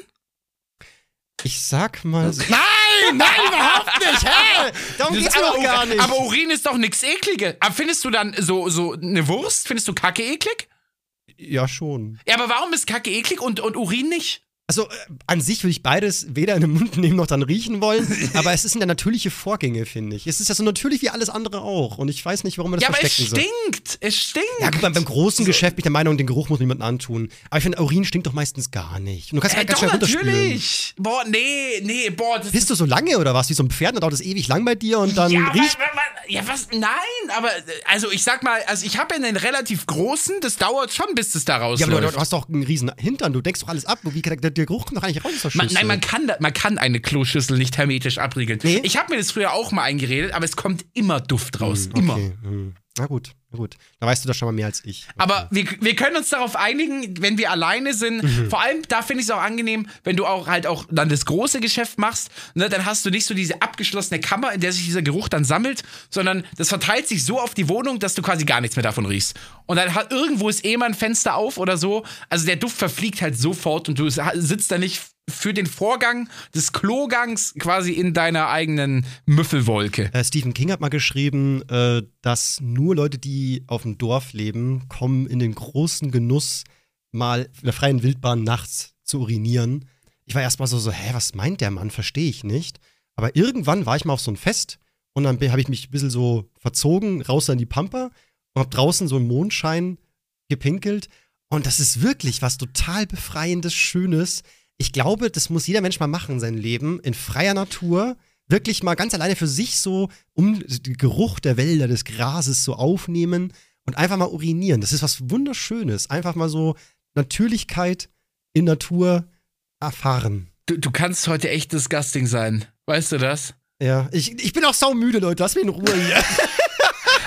Ich sag mal so. Nein, nein, überhaupt nicht. Hä? Darum geht's mir aber, doch gar nicht. aber Urin ist doch nichts Ekliges. Aber findest du dann so, so eine Wurst? Findest du Kacke eklig? ja, schon. Ja, aber warum ist Kacke eklig und, und Urin nicht? Also, äh, an sich würde ich beides weder in den Mund nehmen noch dann riechen wollen. aber es sind ja natürliche Vorgänge, finde ich. Es ist ja so natürlich wie alles andere auch. Und ich weiß nicht, warum man das Ja, aber es verstecken soll. stinkt. Es stinkt. Ja, gut, beim, beim großen Geschäft bin ich der Meinung, den Geruch muss man niemandem antun. Aber ich finde, Urin stinkt doch meistens gar nicht. Und du kannst äh, ganz doch, schnell natürlich. Boah, nee, nee, boah. Das Bist du so lange oder was? Wie so ein Pferd, dann dauert es ewig lang bei dir und dann ja, riecht. wa, wa, ja, was? Nein, aber also ich sag mal, also ich habe ja einen relativ großen, das dauert schon, bis das da Ja, rausläuft. aber du, du hast doch einen riesen Hintern, du denkst doch alles ab. Wie kann der, der, Geruch noch eigentlich raus Man, nein, man kann, man kann eine Kloschüssel nicht hermetisch abriegeln. Nee? Ich habe mir das früher auch mal eingeredet, aber es kommt immer Duft raus. Immer. Okay, hm. Na gut, na gut. Da weißt du doch schon mal mehr als ich. Aber wir, wir können uns darauf einigen, wenn wir alleine sind. Mhm. Vor allem, da finde ich es auch angenehm, wenn du auch halt auch dann das große Geschäft machst. Ne, dann hast du nicht so diese abgeschlossene Kammer, in der sich dieser Geruch dann sammelt, sondern das verteilt sich so auf die Wohnung, dass du quasi gar nichts mehr davon riechst. Und dann hat irgendwo ist eh mal ein Fenster auf oder so. Also der Duft verfliegt halt sofort und du sitzt da nicht für den Vorgang des Klogangs quasi in deiner eigenen Müffelwolke. Äh, Stephen King hat mal geschrieben, äh, dass nur Leute, die auf dem Dorf leben, kommen in den großen Genuss, mal in der freien Wildbahn nachts zu urinieren. Ich war erstmal so, so, hä, was meint der Mann? Verstehe ich nicht. Aber irgendwann war ich mal auf so ein Fest und dann habe ich mich ein bisschen so verzogen, raus an die Pampa und habe draußen so im Mondschein gepinkelt. Und das ist wirklich was total Befreiendes, Schönes. Ich glaube, das muss jeder Mensch mal machen, sein Leben in freier Natur. Wirklich mal ganz alleine für sich so um den Geruch der Wälder, des Grases so aufnehmen und einfach mal urinieren. Das ist was Wunderschönes. Einfach mal so Natürlichkeit in Natur erfahren. Du, du kannst heute echt disgusting sein. Weißt du das? Ja, ich, ich bin auch saumüde, Leute. Lass mich in Ruhe hier.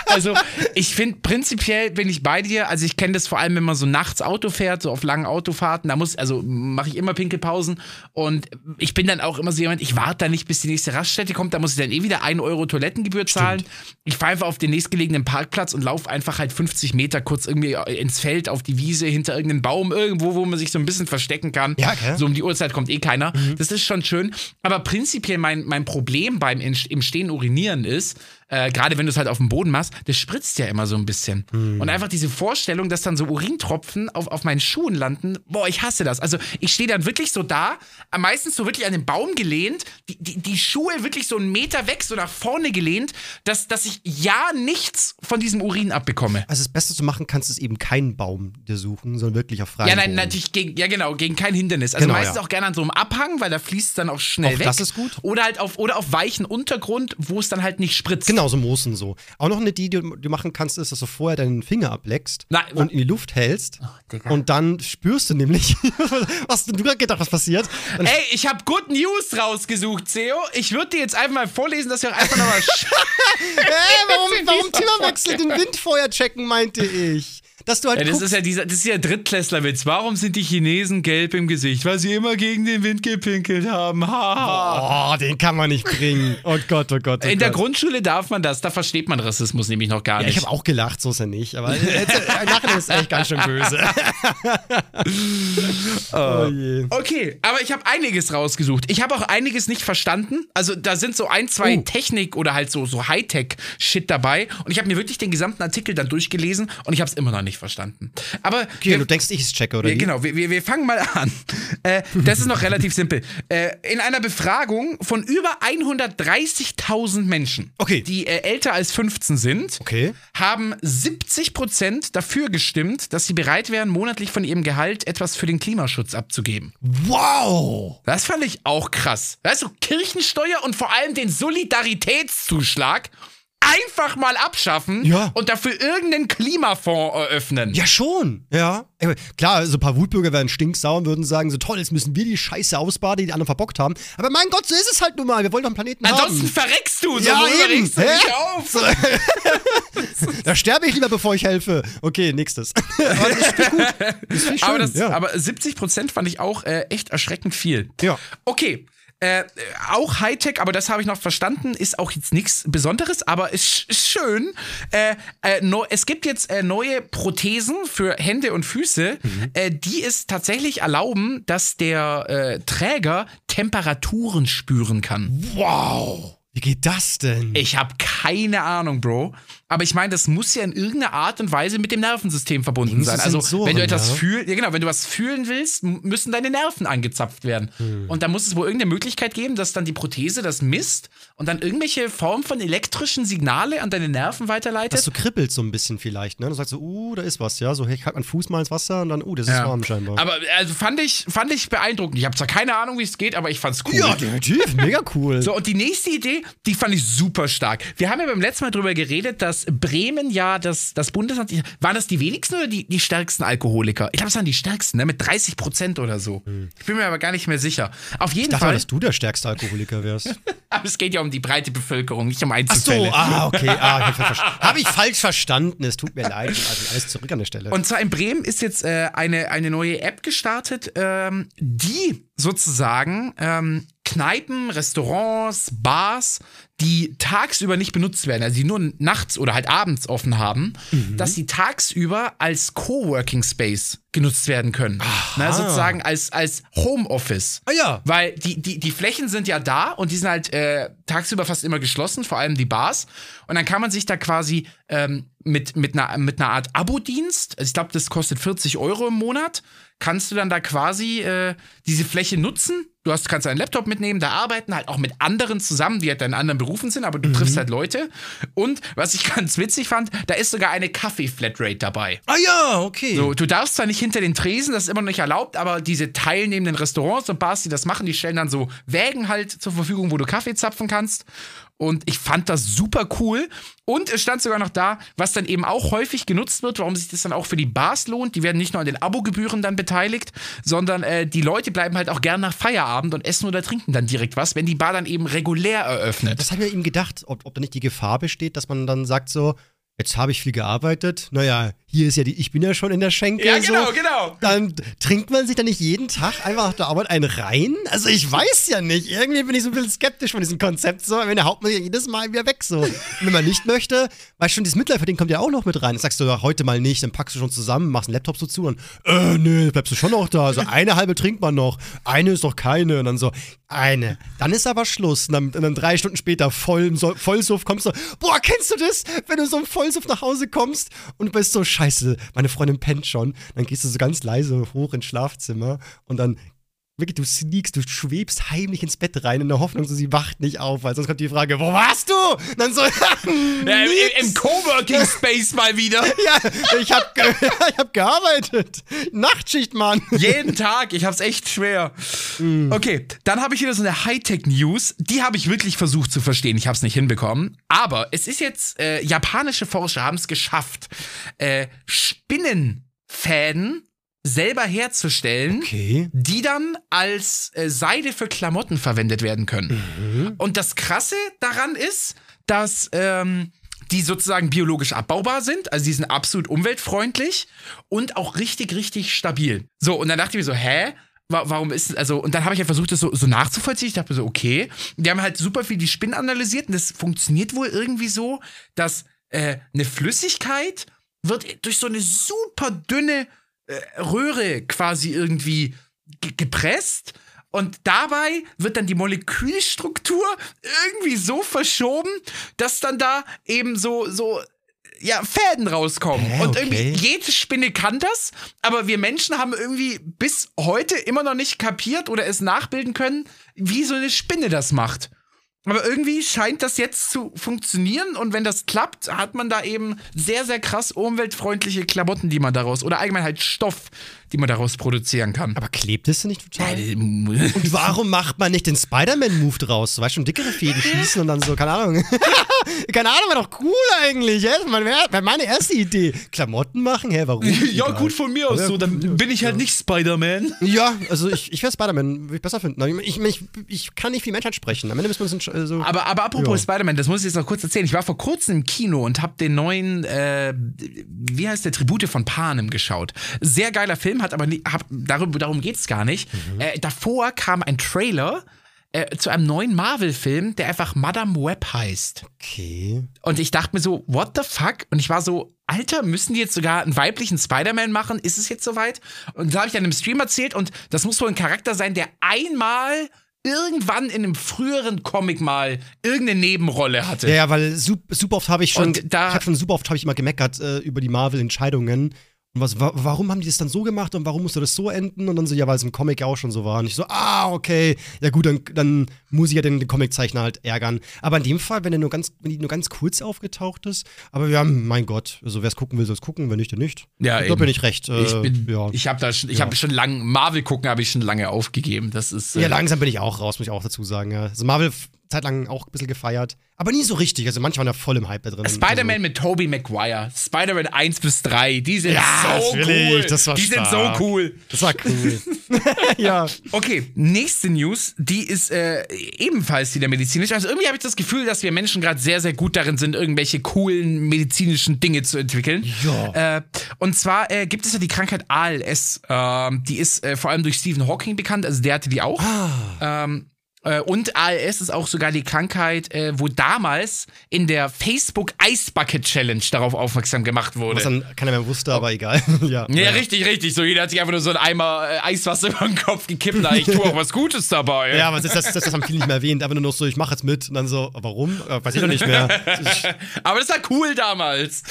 Also, ich finde, prinzipiell bin ich bei dir. Also, ich kenne das vor allem, wenn man so nachts Auto fährt, so auf langen Autofahrten. Da muss, also mache ich immer Pinkelpausen. Und ich bin dann auch immer so jemand, ich warte da nicht, bis die nächste Raststätte kommt. Da muss ich dann eh wieder 1 Euro Toilettengebühr zahlen. Ich fahre einfach auf den nächstgelegenen Parkplatz und laufe einfach halt 50 Meter kurz irgendwie ins Feld, auf die Wiese, hinter irgendeinem Baum, irgendwo, wo man sich so ein bisschen verstecken kann. Ja, gell? So um die Uhrzeit kommt eh keiner. Das ist schon schön. Aber prinzipiell mein, mein Problem beim im Stehen urinieren ist, äh, gerade wenn du es halt auf dem Boden machst, das spritzt ja immer so ein bisschen. Und einfach diese Vorstellung, dass dann so Urintropfen auf, auf meinen Schuhen landen, boah, ich hasse das. Also ich stehe dann wirklich so da, meistens so wirklich an den Baum gelehnt, die, die, die Schuhe wirklich so einen Meter weg, so nach vorne gelehnt, dass, dass ich ja nichts von diesem Urin abbekomme. Also das Beste zu machen kannst, ist eben keinen Baum dir suchen, sondern wirklich auf freien Ja, nein, Boden. natürlich gegen, ja genau, gegen kein Hindernis. Also Genau, meistens ja. auch gerne an so einem Abhang, weil da fließt es dann auch schnell Auch weg. das ist gut. Oder halt auf, oder auf weichen Untergrund, wo es dann halt nicht spritzt. Genau, so Moosen so. Auch noch eine Idee, die du, machen kannst, ist, dass du vorher deinen Finger ableckst Nein, und in die Luft hältst. Digga. und dann spürst du nämlich, was du gerade gedacht, was passiert? Dann Ey, ich habe Good News rausgesucht, Theo. Ich würde dir jetzt einfach mal vorlesen, dass wir auch einfach nochmal. Hä, warum, warum Themawechsel den Wind vorher checken, meinte ich. Dass du halt Ja, das guckst, ist ja dieser, das ist ja Drittklässlerwitz. Warum sind die Chinesen gelb im Gesicht? Weil sie immer gegen den Wind gepinkelt haben. Haha. Oh, den kann man nicht bringen. Oh Gott, oh Gott. Oh In der Gott. Grundschule darf man das. Da versteht man Rassismus nämlich noch gar Ja, nicht. ich habe auch gelacht, so ist er nicht. Aber äh, Lachen ist echt ganz schön böse. oh je. Okay, aber ich habe einiges rausgesucht. Ich habe auch einiges nicht verstanden. Also da sind so ein, zwei Oh. Technik oder halt so, so Hightech-Shit dabei. Und ich habe mir wirklich den gesamten Artikel dann durchgelesen und ich habe es immer noch nicht verstanden. Aber Okay, wir- du denkst, ich es checke, oder? Genau, wir, wir, wir fangen mal an. Äh, das ist noch relativ simpel. Äh, in einer Befragung von über 130.000 Menschen, Okay. die äh, älter als 15 sind, Okay. haben 70% dafür gestimmt, dass sie bereit wären, monatlich von ihrem Gehalt etwas für den Klimaschutz abzugeben. Wow! Das fand ich auch krass. Weißt du, Kirchensteuer und vor allem den Solidaritätszuschlag einfach mal abschaffen Ja. und dafür irgendeinen Klimafonds eröffnen. Ja, schon. Ja. Klar, so ein paar Wutbürger wären stinksauer und würden sagen, so toll, jetzt müssen wir die Scheiße ausbaden, die die anderen verbockt haben. Aber mein Gott, so ist es halt nun mal. Wir wollen doch einen Planeten Ansonsten haben. verreckst du, so Ja, eben. du Hä? auf. Da sterbe ich lieber, bevor ich helfe. Okay, nächstes. aber das ist gut. Das schön. aber, das, ja. aber 70% fand ich auch äh, echt erschreckend viel. Ja. Okay. Äh, auch Hightech, aber das habe ich noch verstanden, ist auch jetzt nichts Besonderes, aber ist, ist schön. Äh, äh, no, es gibt jetzt äh, neue Prothesen für Hände und Füße, Mhm. äh, die es tatsächlich erlauben, dass der äh, Träger Temperaturen spüren kann. wow. Wie geht das denn? Ich habe keine Ahnung, Bro. Aber ich meine, das muss ja in irgendeiner Art und Weise mit dem Nervensystem verbunden sein. Also, Sensoren, wenn du etwas ja. fühlst, ja genau, wenn du was fühlen willst, müssen deine Nerven angezapft werden. Hm. Und da muss es wohl irgendeine Möglichkeit geben, dass dann die Prothese das misst und dann irgendwelche Form von elektrischen Signale an deine Nerven weiterleitet. Dass du kribbelst so ein bisschen vielleicht, ne? Du sagst so, uh, da ist was, ja. So, ich halt meinen Fuß mal ins Wasser und dann, uh, das ist Ja. warm scheinbar. Aber also fand ich, fand ich beeindruckend. Ich habe zwar keine Ahnung, wie es geht, aber ich fand's cool. ja, definitiv, mega cool. So, und die nächste Idee, die fand ich super stark. Wir haben ja beim letzten Mal drüber geredet, dass Bremen ja das, das Bundesland. Waren das die wenigsten oder die, die stärksten Alkoholiker? Ich glaube, es waren die stärksten, ne? mit 30 Prozent oder so. Hm. Ich bin mir aber gar nicht mehr sicher. Auf jeden ich dachte Fall. dass du der stärkste Alkoholiker wärst. aber es geht ja um die breite Bevölkerung, nicht um Einzelfälle. Ach so, ah, okay. Ah, habe hab ich falsch verstanden. Es tut mir leid. Also alles zurück an der Stelle. Und zwar in Bremen ist jetzt äh, eine, eine neue App gestartet, ähm, die sozusagen ähm, Kneipen, Restaurants, Bars, die tagsüber nicht benutzt werden, also die nur nachts oder halt abends offen haben, mhm. dass sie tagsüber als Coworking Space genutzt werden können. Na, sozusagen als, als Homeoffice. Ah ja. Weil die, die, die Flächen sind ja da und die sind halt äh, tagsüber fast immer geschlossen, vor allem die Bars. Und dann kann man sich da quasi ähm, mit, mit, einer, mit einer Art Abo-Dienst, also ich glaube, das kostet 40 Euro im Monat, kannst du dann da quasi äh, diese Fläche nutzen. Du hast, kannst einen Laptop mitnehmen, da arbeiten, halt auch mit anderen zusammen, die halt in anderen Berufen sind, aber du mhm. triffst halt Leute. Und was ich ganz witzig fand, da ist sogar eine Kaffee-Flatrate dabei. Ah ja, okay. So, du darfst zwar nicht hinter den Tresen, das ist immer noch nicht erlaubt, aber diese teilnehmenden Restaurants und Bars, die das machen, die stellen dann so Wägen halt zur Verfügung, wo du Kaffee zapfen kannst. Und ich fand das super cool. Und es stand sogar noch da, was dann eben auch häufig genutzt wird, warum sich das dann auch für die Bars lohnt. Die werden nicht nur an den Abogebühren dann beteiligt, sondern äh, die Leute bleiben halt auch gern nach Feierabend und essen oder trinken dann direkt was, wenn die Bar dann eben regulär eröffnet. Das habe ich mir eben gedacht, ob, ob da nicht die Gefahr besteht, dass man dann sagt so, jetzt habe ich viel gearbeitet. Naja, hier ist ja die, ich bin ja schon in der Schenke. Ja, genau, so. genau. Dann trinkt man sich dann nicht jeden Tag einfach nach der Arbeit einen rein? Also ich weiß ja nicht. Irgendwie bin ich so ein bisschen skeptisch von diesem Konzept. So, wenn der haut man ja jedes Mal wieder weg. So. Und wenn man nicht möchte, weil schon dieses Mitleidverdienen kommt ja auch noch mit rein. Das sagst du ja heute mal nicht, dann packst du schon zusammen, machst einen Laptop so zu und äh, nö, bleibst du schon noch da. Also eine halbe trinkt man noch, eine ist doch keine. Und dann so, eine. Dann ist aber Schluss. Und dann, und dann drei Stunden später voll Vollsuff kommst du, boah, kennst du das? Wenn du so im Vollsuff nach Hause kommst und bist so scheiße scheiße, meine Freundin pennt schon. Dann gehst du so ganz leise hoch ins Schlafzimmer und dann wirklich, du sneakst, du schwebst heimlich ins Bett rein in der Hoffnung, so sie wacht nicht auf, weil sonst kommt die Frage, wo warst du? Und dann so, ja, im, im Coworking Space mal wieder. ja, ich hab, ich hab gearbeitet. Nachtschicht, Mann. Jeden Tag, ich hab's echt schwer. Mm. Okay, dann habe ich wieder so eine Hightech-News, die habe ich wirklich versucht zu verstehen, ich hab's nicht hinbekommen, aber es ist jetzt, äh, japanische Forscher haben es geschafft, äh, Spinnenfäden selber herzustellen, okay. die dann als äh, Seide für Klamotten verwendet werden können. Mhm. Und das Krasse daran ist, dass ähm, die sozusagen biologisch abbaubar sind, also die sind absolut umweltfreundlich und auch richtig, richtig stabil. So, und dann dachte ich mir so, hä? warum ist also und dann habe ich ja versucht das so, so nachzuvollziehen ich dachte mir so okay die haben halt super viel die Spinnen analysiert und das funktioniert wohl irgendwie so dass äh, eine Flüssigkeit wird durch so eine super dünne Röhre quasi irgendwie gepresst. Und dabei wird dann die Molekülstruktur irgendwie so verschoben, dass dann da eben so, so ja, Fäden rauskommen. Hä, und irgendwie jede Spinne kann das, aber wir Menschen haben irgendwie bis heute immer noch nicht kapiert oder es nachbilden können, wie so eine Spinne das macht. Aber irgendwie scheint das jetzt zu funktionieren und wenn das klappt, hat man da eben sehr, sehr krass umweltfreundliche Klamotten, die man daraus, oder allgemein halt Stoff, die man daraus produzieren kann. Aber klebt es denn nicht total? und warum macht man nicht den Spider-Man-Move draus? Du weißt schon, dickere Fäden schießen und dann so, keine Ahnung. keine Ahnung, wäre doch cool eigentlich. Ja? Wäre meine erste Idee. Klamotten machen? Hä, warum? ja, gut von mir aus so. Dann bin ich halt ja. nicht Spider-Man. Ja, also ich, ich wäre Spider-Man, würde ich besser finden. Ich, ich, ich, kann nicht viel Menschheit sprechen. Am Ende müssen wir uns äh, so. Aber, aber apropos ja. Spider-Man, das muss ich jetzt noch kurz erzählen. Ich war vor kurzem im Kino und habe den neuen, äh, wie heißt der, Tribute von Panem geschaut. Sehr geiler Film, hat aber nie, hab, darüber, darum geht's gar nicht. Mhm. Äh, davor kam ein Trailer äh, zu einem neuen Marvel-Film, der einfach Madame Web heißt. Okay. Und ich dachte mir so, what the fuck? Und ich war so, Alter, müssen die jetzt sogar einen weiblichen Spider-Man machen? Ist es jetzt soweit? Und das habe ich dann im Stream erzählt und das muss wohl ein Charakter sein, der einmal irgendwann in einem früheren Comic mal irgendeine Nebenrolle hatte. Ja, ja weil super oft habe ich schon, da, ich habe schon super oft habe ich immer gemeckert äh, über die Marvel-Entscheidungen und was, wa warum haben die das dann so gemacht und warum musste das so enden? Und dann so, ja, weil es im Comic auch schon so war. Und ich so, ah, okay, ja gut, dann, dann muss ich ja den, den Comiczeichner halt ärgern. Aber in dem Fall, wenn er nur ganz, wenn die nur ganz kurz aufgetaucht ist, aber wir haben, mein Gott, also wer es gucken will, soll es gucken, wenn nicht, dann nicht. Ja, da bin ich recht. Äh, ich bin, ja. ich habe da schon, ich ja. habe schon lange, Marvel gucken habe ich schon lange aufgegeben. Das ist. Äh, ja, langsam bin ich auch raus, muss ich auch dazu sagen. Ja. Also Marvel Zeit lang auch ein bisschen gefeiert. Aber nie so richtig. Also manche waren da voll im Hype da drin. Spider-Man also, mit Tobey Maguire. Spider-Man 1 bis 3. Die sind Ja, so cool. das war die sind stark. so cool. Das war cool. ja. Okay, nächste News, die ist äh, ebenfalls wieder medizinisch. Also irgendwie habe ich das Gefühl, dass wir Menschen gerade sehr, sehr gut darin sind, irgendwelche coolen medizinischen Dinge zu entwickeln. Ja. Äh, und zwar äh, gibt es ja die Krankheit ALS. Ähm, die ist äh, vor allem durch Stephen Hawking bekannt, also der hatte die auch. Ähm, äh, und ALS ist auch sogar die Krankheit, äh, wo damals in der Facebook Ice Bucket Challenge darauf aufmerksam gemacht wurde. Was dann keiner mehr wusste, aber egal. ja. Ja, richtig, richtig. So, jeder hat sich einfach nur so einen Eimer äh, Eiswasser über den Kopf gekippt. Na, ich tue auch was Gutes dabei. Ja, aber das, das, das, haben viele nicht mehr erwähnt. Einfach nur noch so, ich mache jetzt mit. Und dann so, warum? Äh, weiß ich doch nicht mehr. Aber das war cool damals.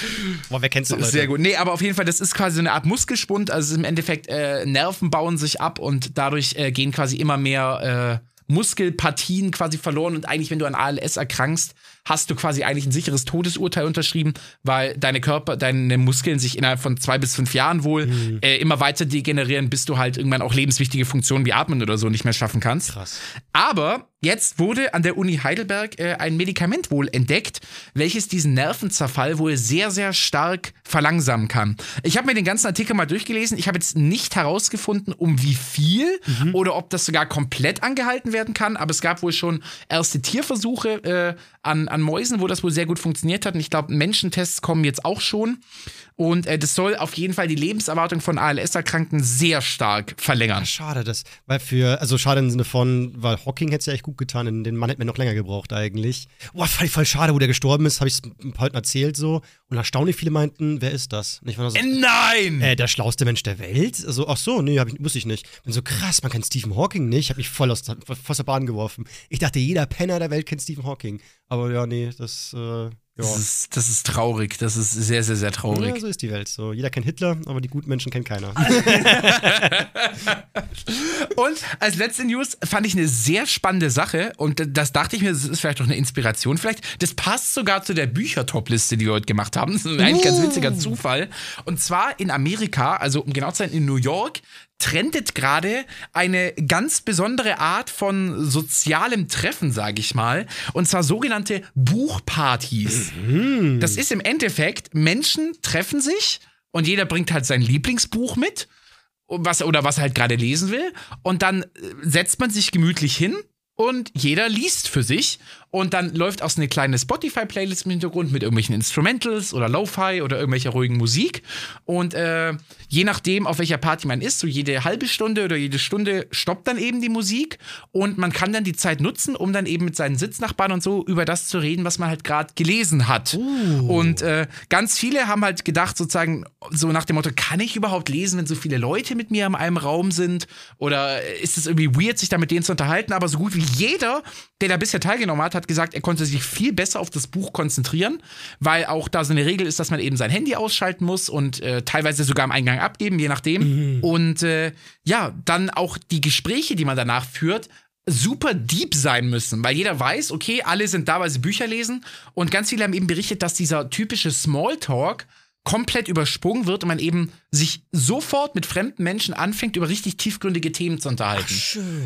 boah, wer kennt's noch, Leute? Sehr gut. Nee, aber auf jeden Fall, das ist quasi so eine Art Muskelspund. Also im Endeffekt, äh, Nerven bauen sich ab und dadurch äh, gehen quasi immer mehr äh, Muskelpartien quasi verloren. Und eigentlich, wenn du an ALS erkrankst, hast du quasi eigentlich ein sicheres Todesurteil unterschrieben, weil deine Körper, deine Muskeln sich innerhalb von zwei bis fünf Jahren wohl Mhm. äh, immer weiter degenerieren, bis du halt irgendwann auch lebenswichtige Funktionen wie Atmen oder so nicht mehr schaffen kannst. Krass. Aber jetzt wurde an der Uni Heidelberg äh, ein Medikament wohl entdeckt, welches diesen Nervenzerfall wohl sehr, sehr stark verlangsamen kann. Ich habe mir den ganzen Artikel mal durchgelesen. Ich habe jetzt nicht herausgefunden, um wie viel oder ob das sogar komplett angehalten werden kann. Aber es gab wohl schon erste Tierversuche äh, an, an Mäusen, wo das wohl sehr gut funktioniert hat. Und ich glaube, Menschentests kommen jetzt auch schon. Und äh, das soll auf jeden Fall die Lebenserwartung von ALS-Erkrankten sehr stark verlängern. Schade, das, weil für, also schade im Sinne von, weil Hawking hätte es ja echt gut getan, den- Mann hätte mir noch länger gebraucht eigentlich. Boah, voll, voll schade, wo der gestorben ist, habe ich es ein paar Leuten erzählt so. Und erstaunlich viele meinten, wer ist das? Und ich war so, Nein! äh, der schlauste Mensch der Welt? Also, ach so, nee, hab ich, wusste ich nicht. Bin so krass, man kennt Stephen Hawking nicht. Ich habe mich voll aus, aus der Bahn geworfen. Ich dachte, jeder Penner der Welt kennt Stephen Hawking. Aber ja, nee, das, äh. Das ist, das ist traurig. Das ist sehr, sehr, sehr Ja, traurig. so ist die Welt. So, jeder kennt Hitler, aber die guten Menschen kennt keiner. Und als letzte News fand ich eine sehr spannende Sache und das dachte ich mir, das ist vielleicht doch eine Inspiration. Vielleicht, das passt sogar zu der Büchertop-Liste, die wir heute gemacht haben. Das ist ein ganz witziger Zufall. Und zwar in Amerika, also um genau zu sein, in New York, trendet gerade eine ganz besondere Art von sozialem Treffen, sage ich mal. Und zwar sogenannte Buchpartys. Das ist im Endeffekt, Menschen treffen sich und jeder bringt halt sein Lieblingsbuch mit was oder was er halt gerade lesen will und dann äh, setzt man sich gemütlich hin und jeder liest für sich und dann läuft auch so eine kleine Spotify Playlist im Hintergrund mit irgendwelchen Instrumentals oder Lo-Fi oder irgendwelcher ruhigen Musik und äh, je nachdem auf welcher Party man ist, so jede halbe Stunde oder jede Stunde stoppt dann eben die Musik und man kann dann die Zeit nutzen, um dann eben mit seinen Sitznachbarn und so über das zu reden, was man halt gerade gelesen hat. Und äh, ganz viele haben halt gedacht, sozusagen, so nach dem Motto, kann ich überhaupt lesen, wenn so viele Leute mit mir in einem Raum sind? Oder ist es irgendwie weird, sich da mit denen zu unterhalten? Aber so gut wie jeder, der da bisher teilgenommen hat, hat gesagt, er konnte sich viel besser auf das Buch konzentrieren, weil auch da so eine Regel ist, dass man eben sein Handy ausschalten muss und äh, teilweise sogar am Eingang abgeben, je nachdem. Und äh, ja, dann auch die Gespräche, die man danach führt, super deep sein müssen, weil jeder weiß, okay, alle sind da, weil sie Bücher lesen und ganz viele haben eben berichtet, dass dieser typische Smalltalk komplett übersprungen wird und man eben sich sofort mit fremden Menschen anfängt, über richtig tiefgründige Themen zu unterhalten.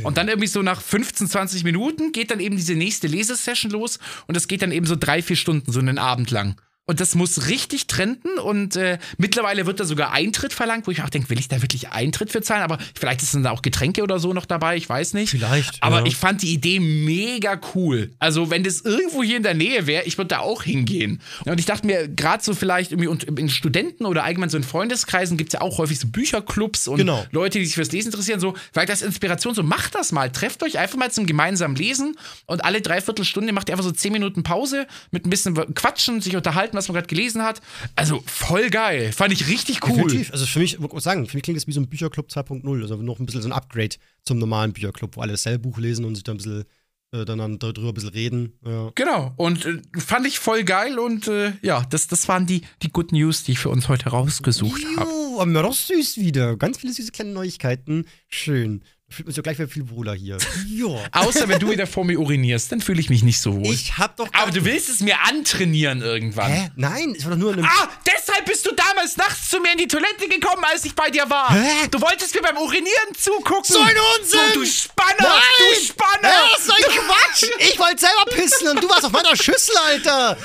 Und dann irgendwie so nach 15, 20 Minuten geht dann eben diese nächste Lesesession los und das geht dann eben so drei, vier Stunden, so einen Abend lang. Und das muss richtig trenden und äh, mittlerweile wird da sogar Eintritt verlangt, wo ich mir auch denke, will ich da wirklich Eintritt für zahlen? Aber vielleicht ist dann da auch Getränke oder so noch dabei, ich weiß nicht. Vielleicht, Aber ja. ich fand die Idee mega cool. Also, wenn das irgendwo hier in der Nähe wäre, ich würde da auch hingehen. Und ich dachte mir, gerade so vielleicht irgendwie und in Studenten oder allgemein so in Freundeskreisen gibt es ja auch häufig so Bücherclubs und Genau. Leute, die sich fürs Lesen interessieren, so, vielleicht als Inspiration, so macht das mal. Trefft euch einfach mal zum gemeinsamen Lesen und alle dreiviertel Stunde macht ihr einfach so zehn Minuten Pause mit ein bisschen Quatschen, sich unterhalten, was man gerade gelesen hat. Also voll geil. Fand ich richtig cool. Definitiv. Also für mich, ich muss sagen, für mich klingt das wie so ein Bücherclub 2.0. Also noch ein bisschen so ein Upgrade zum normalen Bücherclub, wo alle dasselbe Buch lesen und sich dann ein bisschen, äh, dann, darüber ein bisschen reden. Ja. Genau, und äh, fand ich voll geil und äh, ja, das, das waren die, die Good News, die ich für uns heute rausgesucht habe. Juhu, aber doch süß wieder. Ganz viele süße kleine Neuigkeiten. Schön. Fühlt man sich ja gleich wieder viel wohler hier. ja. Außer wenn du wieder vor mir urinierst, dann fühle ich mich nicht so wohl. Ich hab doch. Aber du willst es mir antrainieren irgendwann. Hä? Nein, es war doch nur eine. Ah, deshalb bist du damals nachts zu mir in die Toilette gekommen, als ich bei dir war. Hä? Du wolltest mir beim Urinieren zugucken. So ein Unsinn! Du, du Spanner! Nein! Du Spanner! Ja, so ein Quatsch! Ich wollte selber pissen und du warst auf meiner Schüssel, Alter!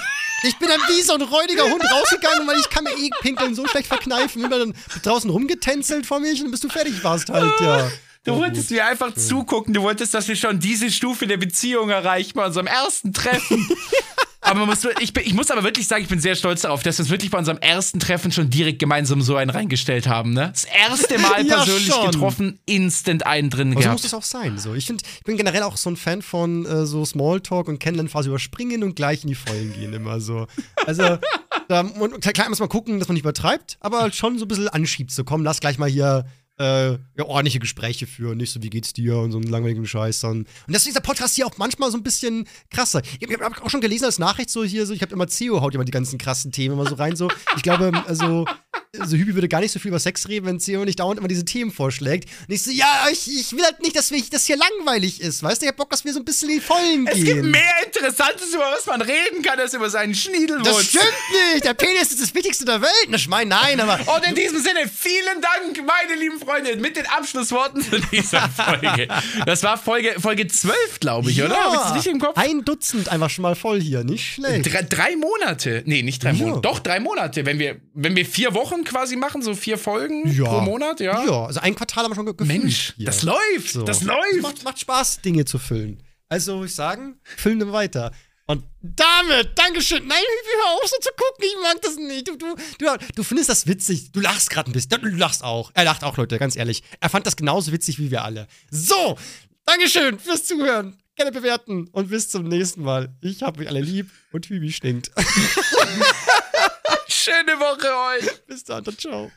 Ich bin dann wie so ein räudiger Hund rausgegangen, weil ich kann mir eh pinkeln so schlecht verkneifen. Bin dann draußen rumgetänzelt vor mich und bis du fertig warst halt, ja. Du wolltest mir einfach zugucken. Du wolltest, dass wir schon diese Stufe der Beziehung erreichen bei unserem ersten Treffen. aber man muss, ich, bin- ich muss aber wirklich sagen, ich bin sehr stolz darauf, dass wir uns wirklich bei unserem ersten Treffen schon direkt gemeinsam so einen reingestellt haben. Ne? Das erste Mal Ja, persönlich schon. getroffen, instant einen drin Aber so muss gehabt. es auch sein. So. Ich, find, ich bin generell auch so ein Fan von äh, so Smalltalk und Kennenlernphase überspringen und gleich in die Vollen gehen immer so. Also, da, und klar muss man gucken, dass man nicht übertreibt, aber halt schon so ein bisschen anschiebt. So, komm, lass gleich mal hier äh, ja, ordentliche Gespräche führen, nicht so, wie geht's dir und so einen langweiligen Scheiß dann. Und deswegen ist dieser Podcast hier auch manchmal so ein bisschen krasser. Ich habe hab auch schon gelesen als Nachricht so hier, so, ich habe immer CEO haut immer die ganzen krassen Themen immer so rein, so. Ich glaube, also, also Hübi würde gar nicht so viel über Sex reden, wenn CEO nicht dauernd immer diese Themen vorschlägt. Und ich so, ja, ich, ich will halt nicht, dass wir, das hier langweilig ist, weißt du? Ich hab Bock, dass wir so ein bisschen in die Vollen Es gehen. gibt mehr Interessantes, über was man reden kann, als über seinen Schniedelwurz. das stimmt nicht! Der Penis ist das Wichtigste der Welt! Ich mein, nein, aber. Und in diesem Sinne, vielen Dank, meine lieben Freunde, mit den Abschlussworten zu dieser Folge. Das war Folge, Folge 12, glaube ich, oder? Hab ich das nicht im Kopf? Ein Dutzend einfach schon mal voll hier, nicht schlecht. Drei, drei Monate. Nee, nicht drei Ja. Monate. Doch, drei Monate. Wenn wir, wenn wir vier Wochen quasi machen, so vier Folgen Ja. pro Monat, ja. Ja, also ein Quartal haben wir schon ge- gefüllt. Mensch, hier. das läuft. So. Das läuft. macht, macht Spaß, Dinge zu füllen. Also, ich sagen, füllen wir weiter. Und damit, Dankeschön. Nein, hör auf so zu gucken, ich mag das nicht. Du, du, du, du findest das witzig. Du lachst gerade ein bisschen. Du lachst auch. Er lacht auch, Leute, ganz ehrlich. Er fand das genauso witzig wie wir alle. So, Dankeschön fürs Zuhören. Gerne bewerten und bis zum nächsten Mal. Ich hab euch alle lieb und Hübi stinkt. Schöne Woche euch. bis dann, ciao.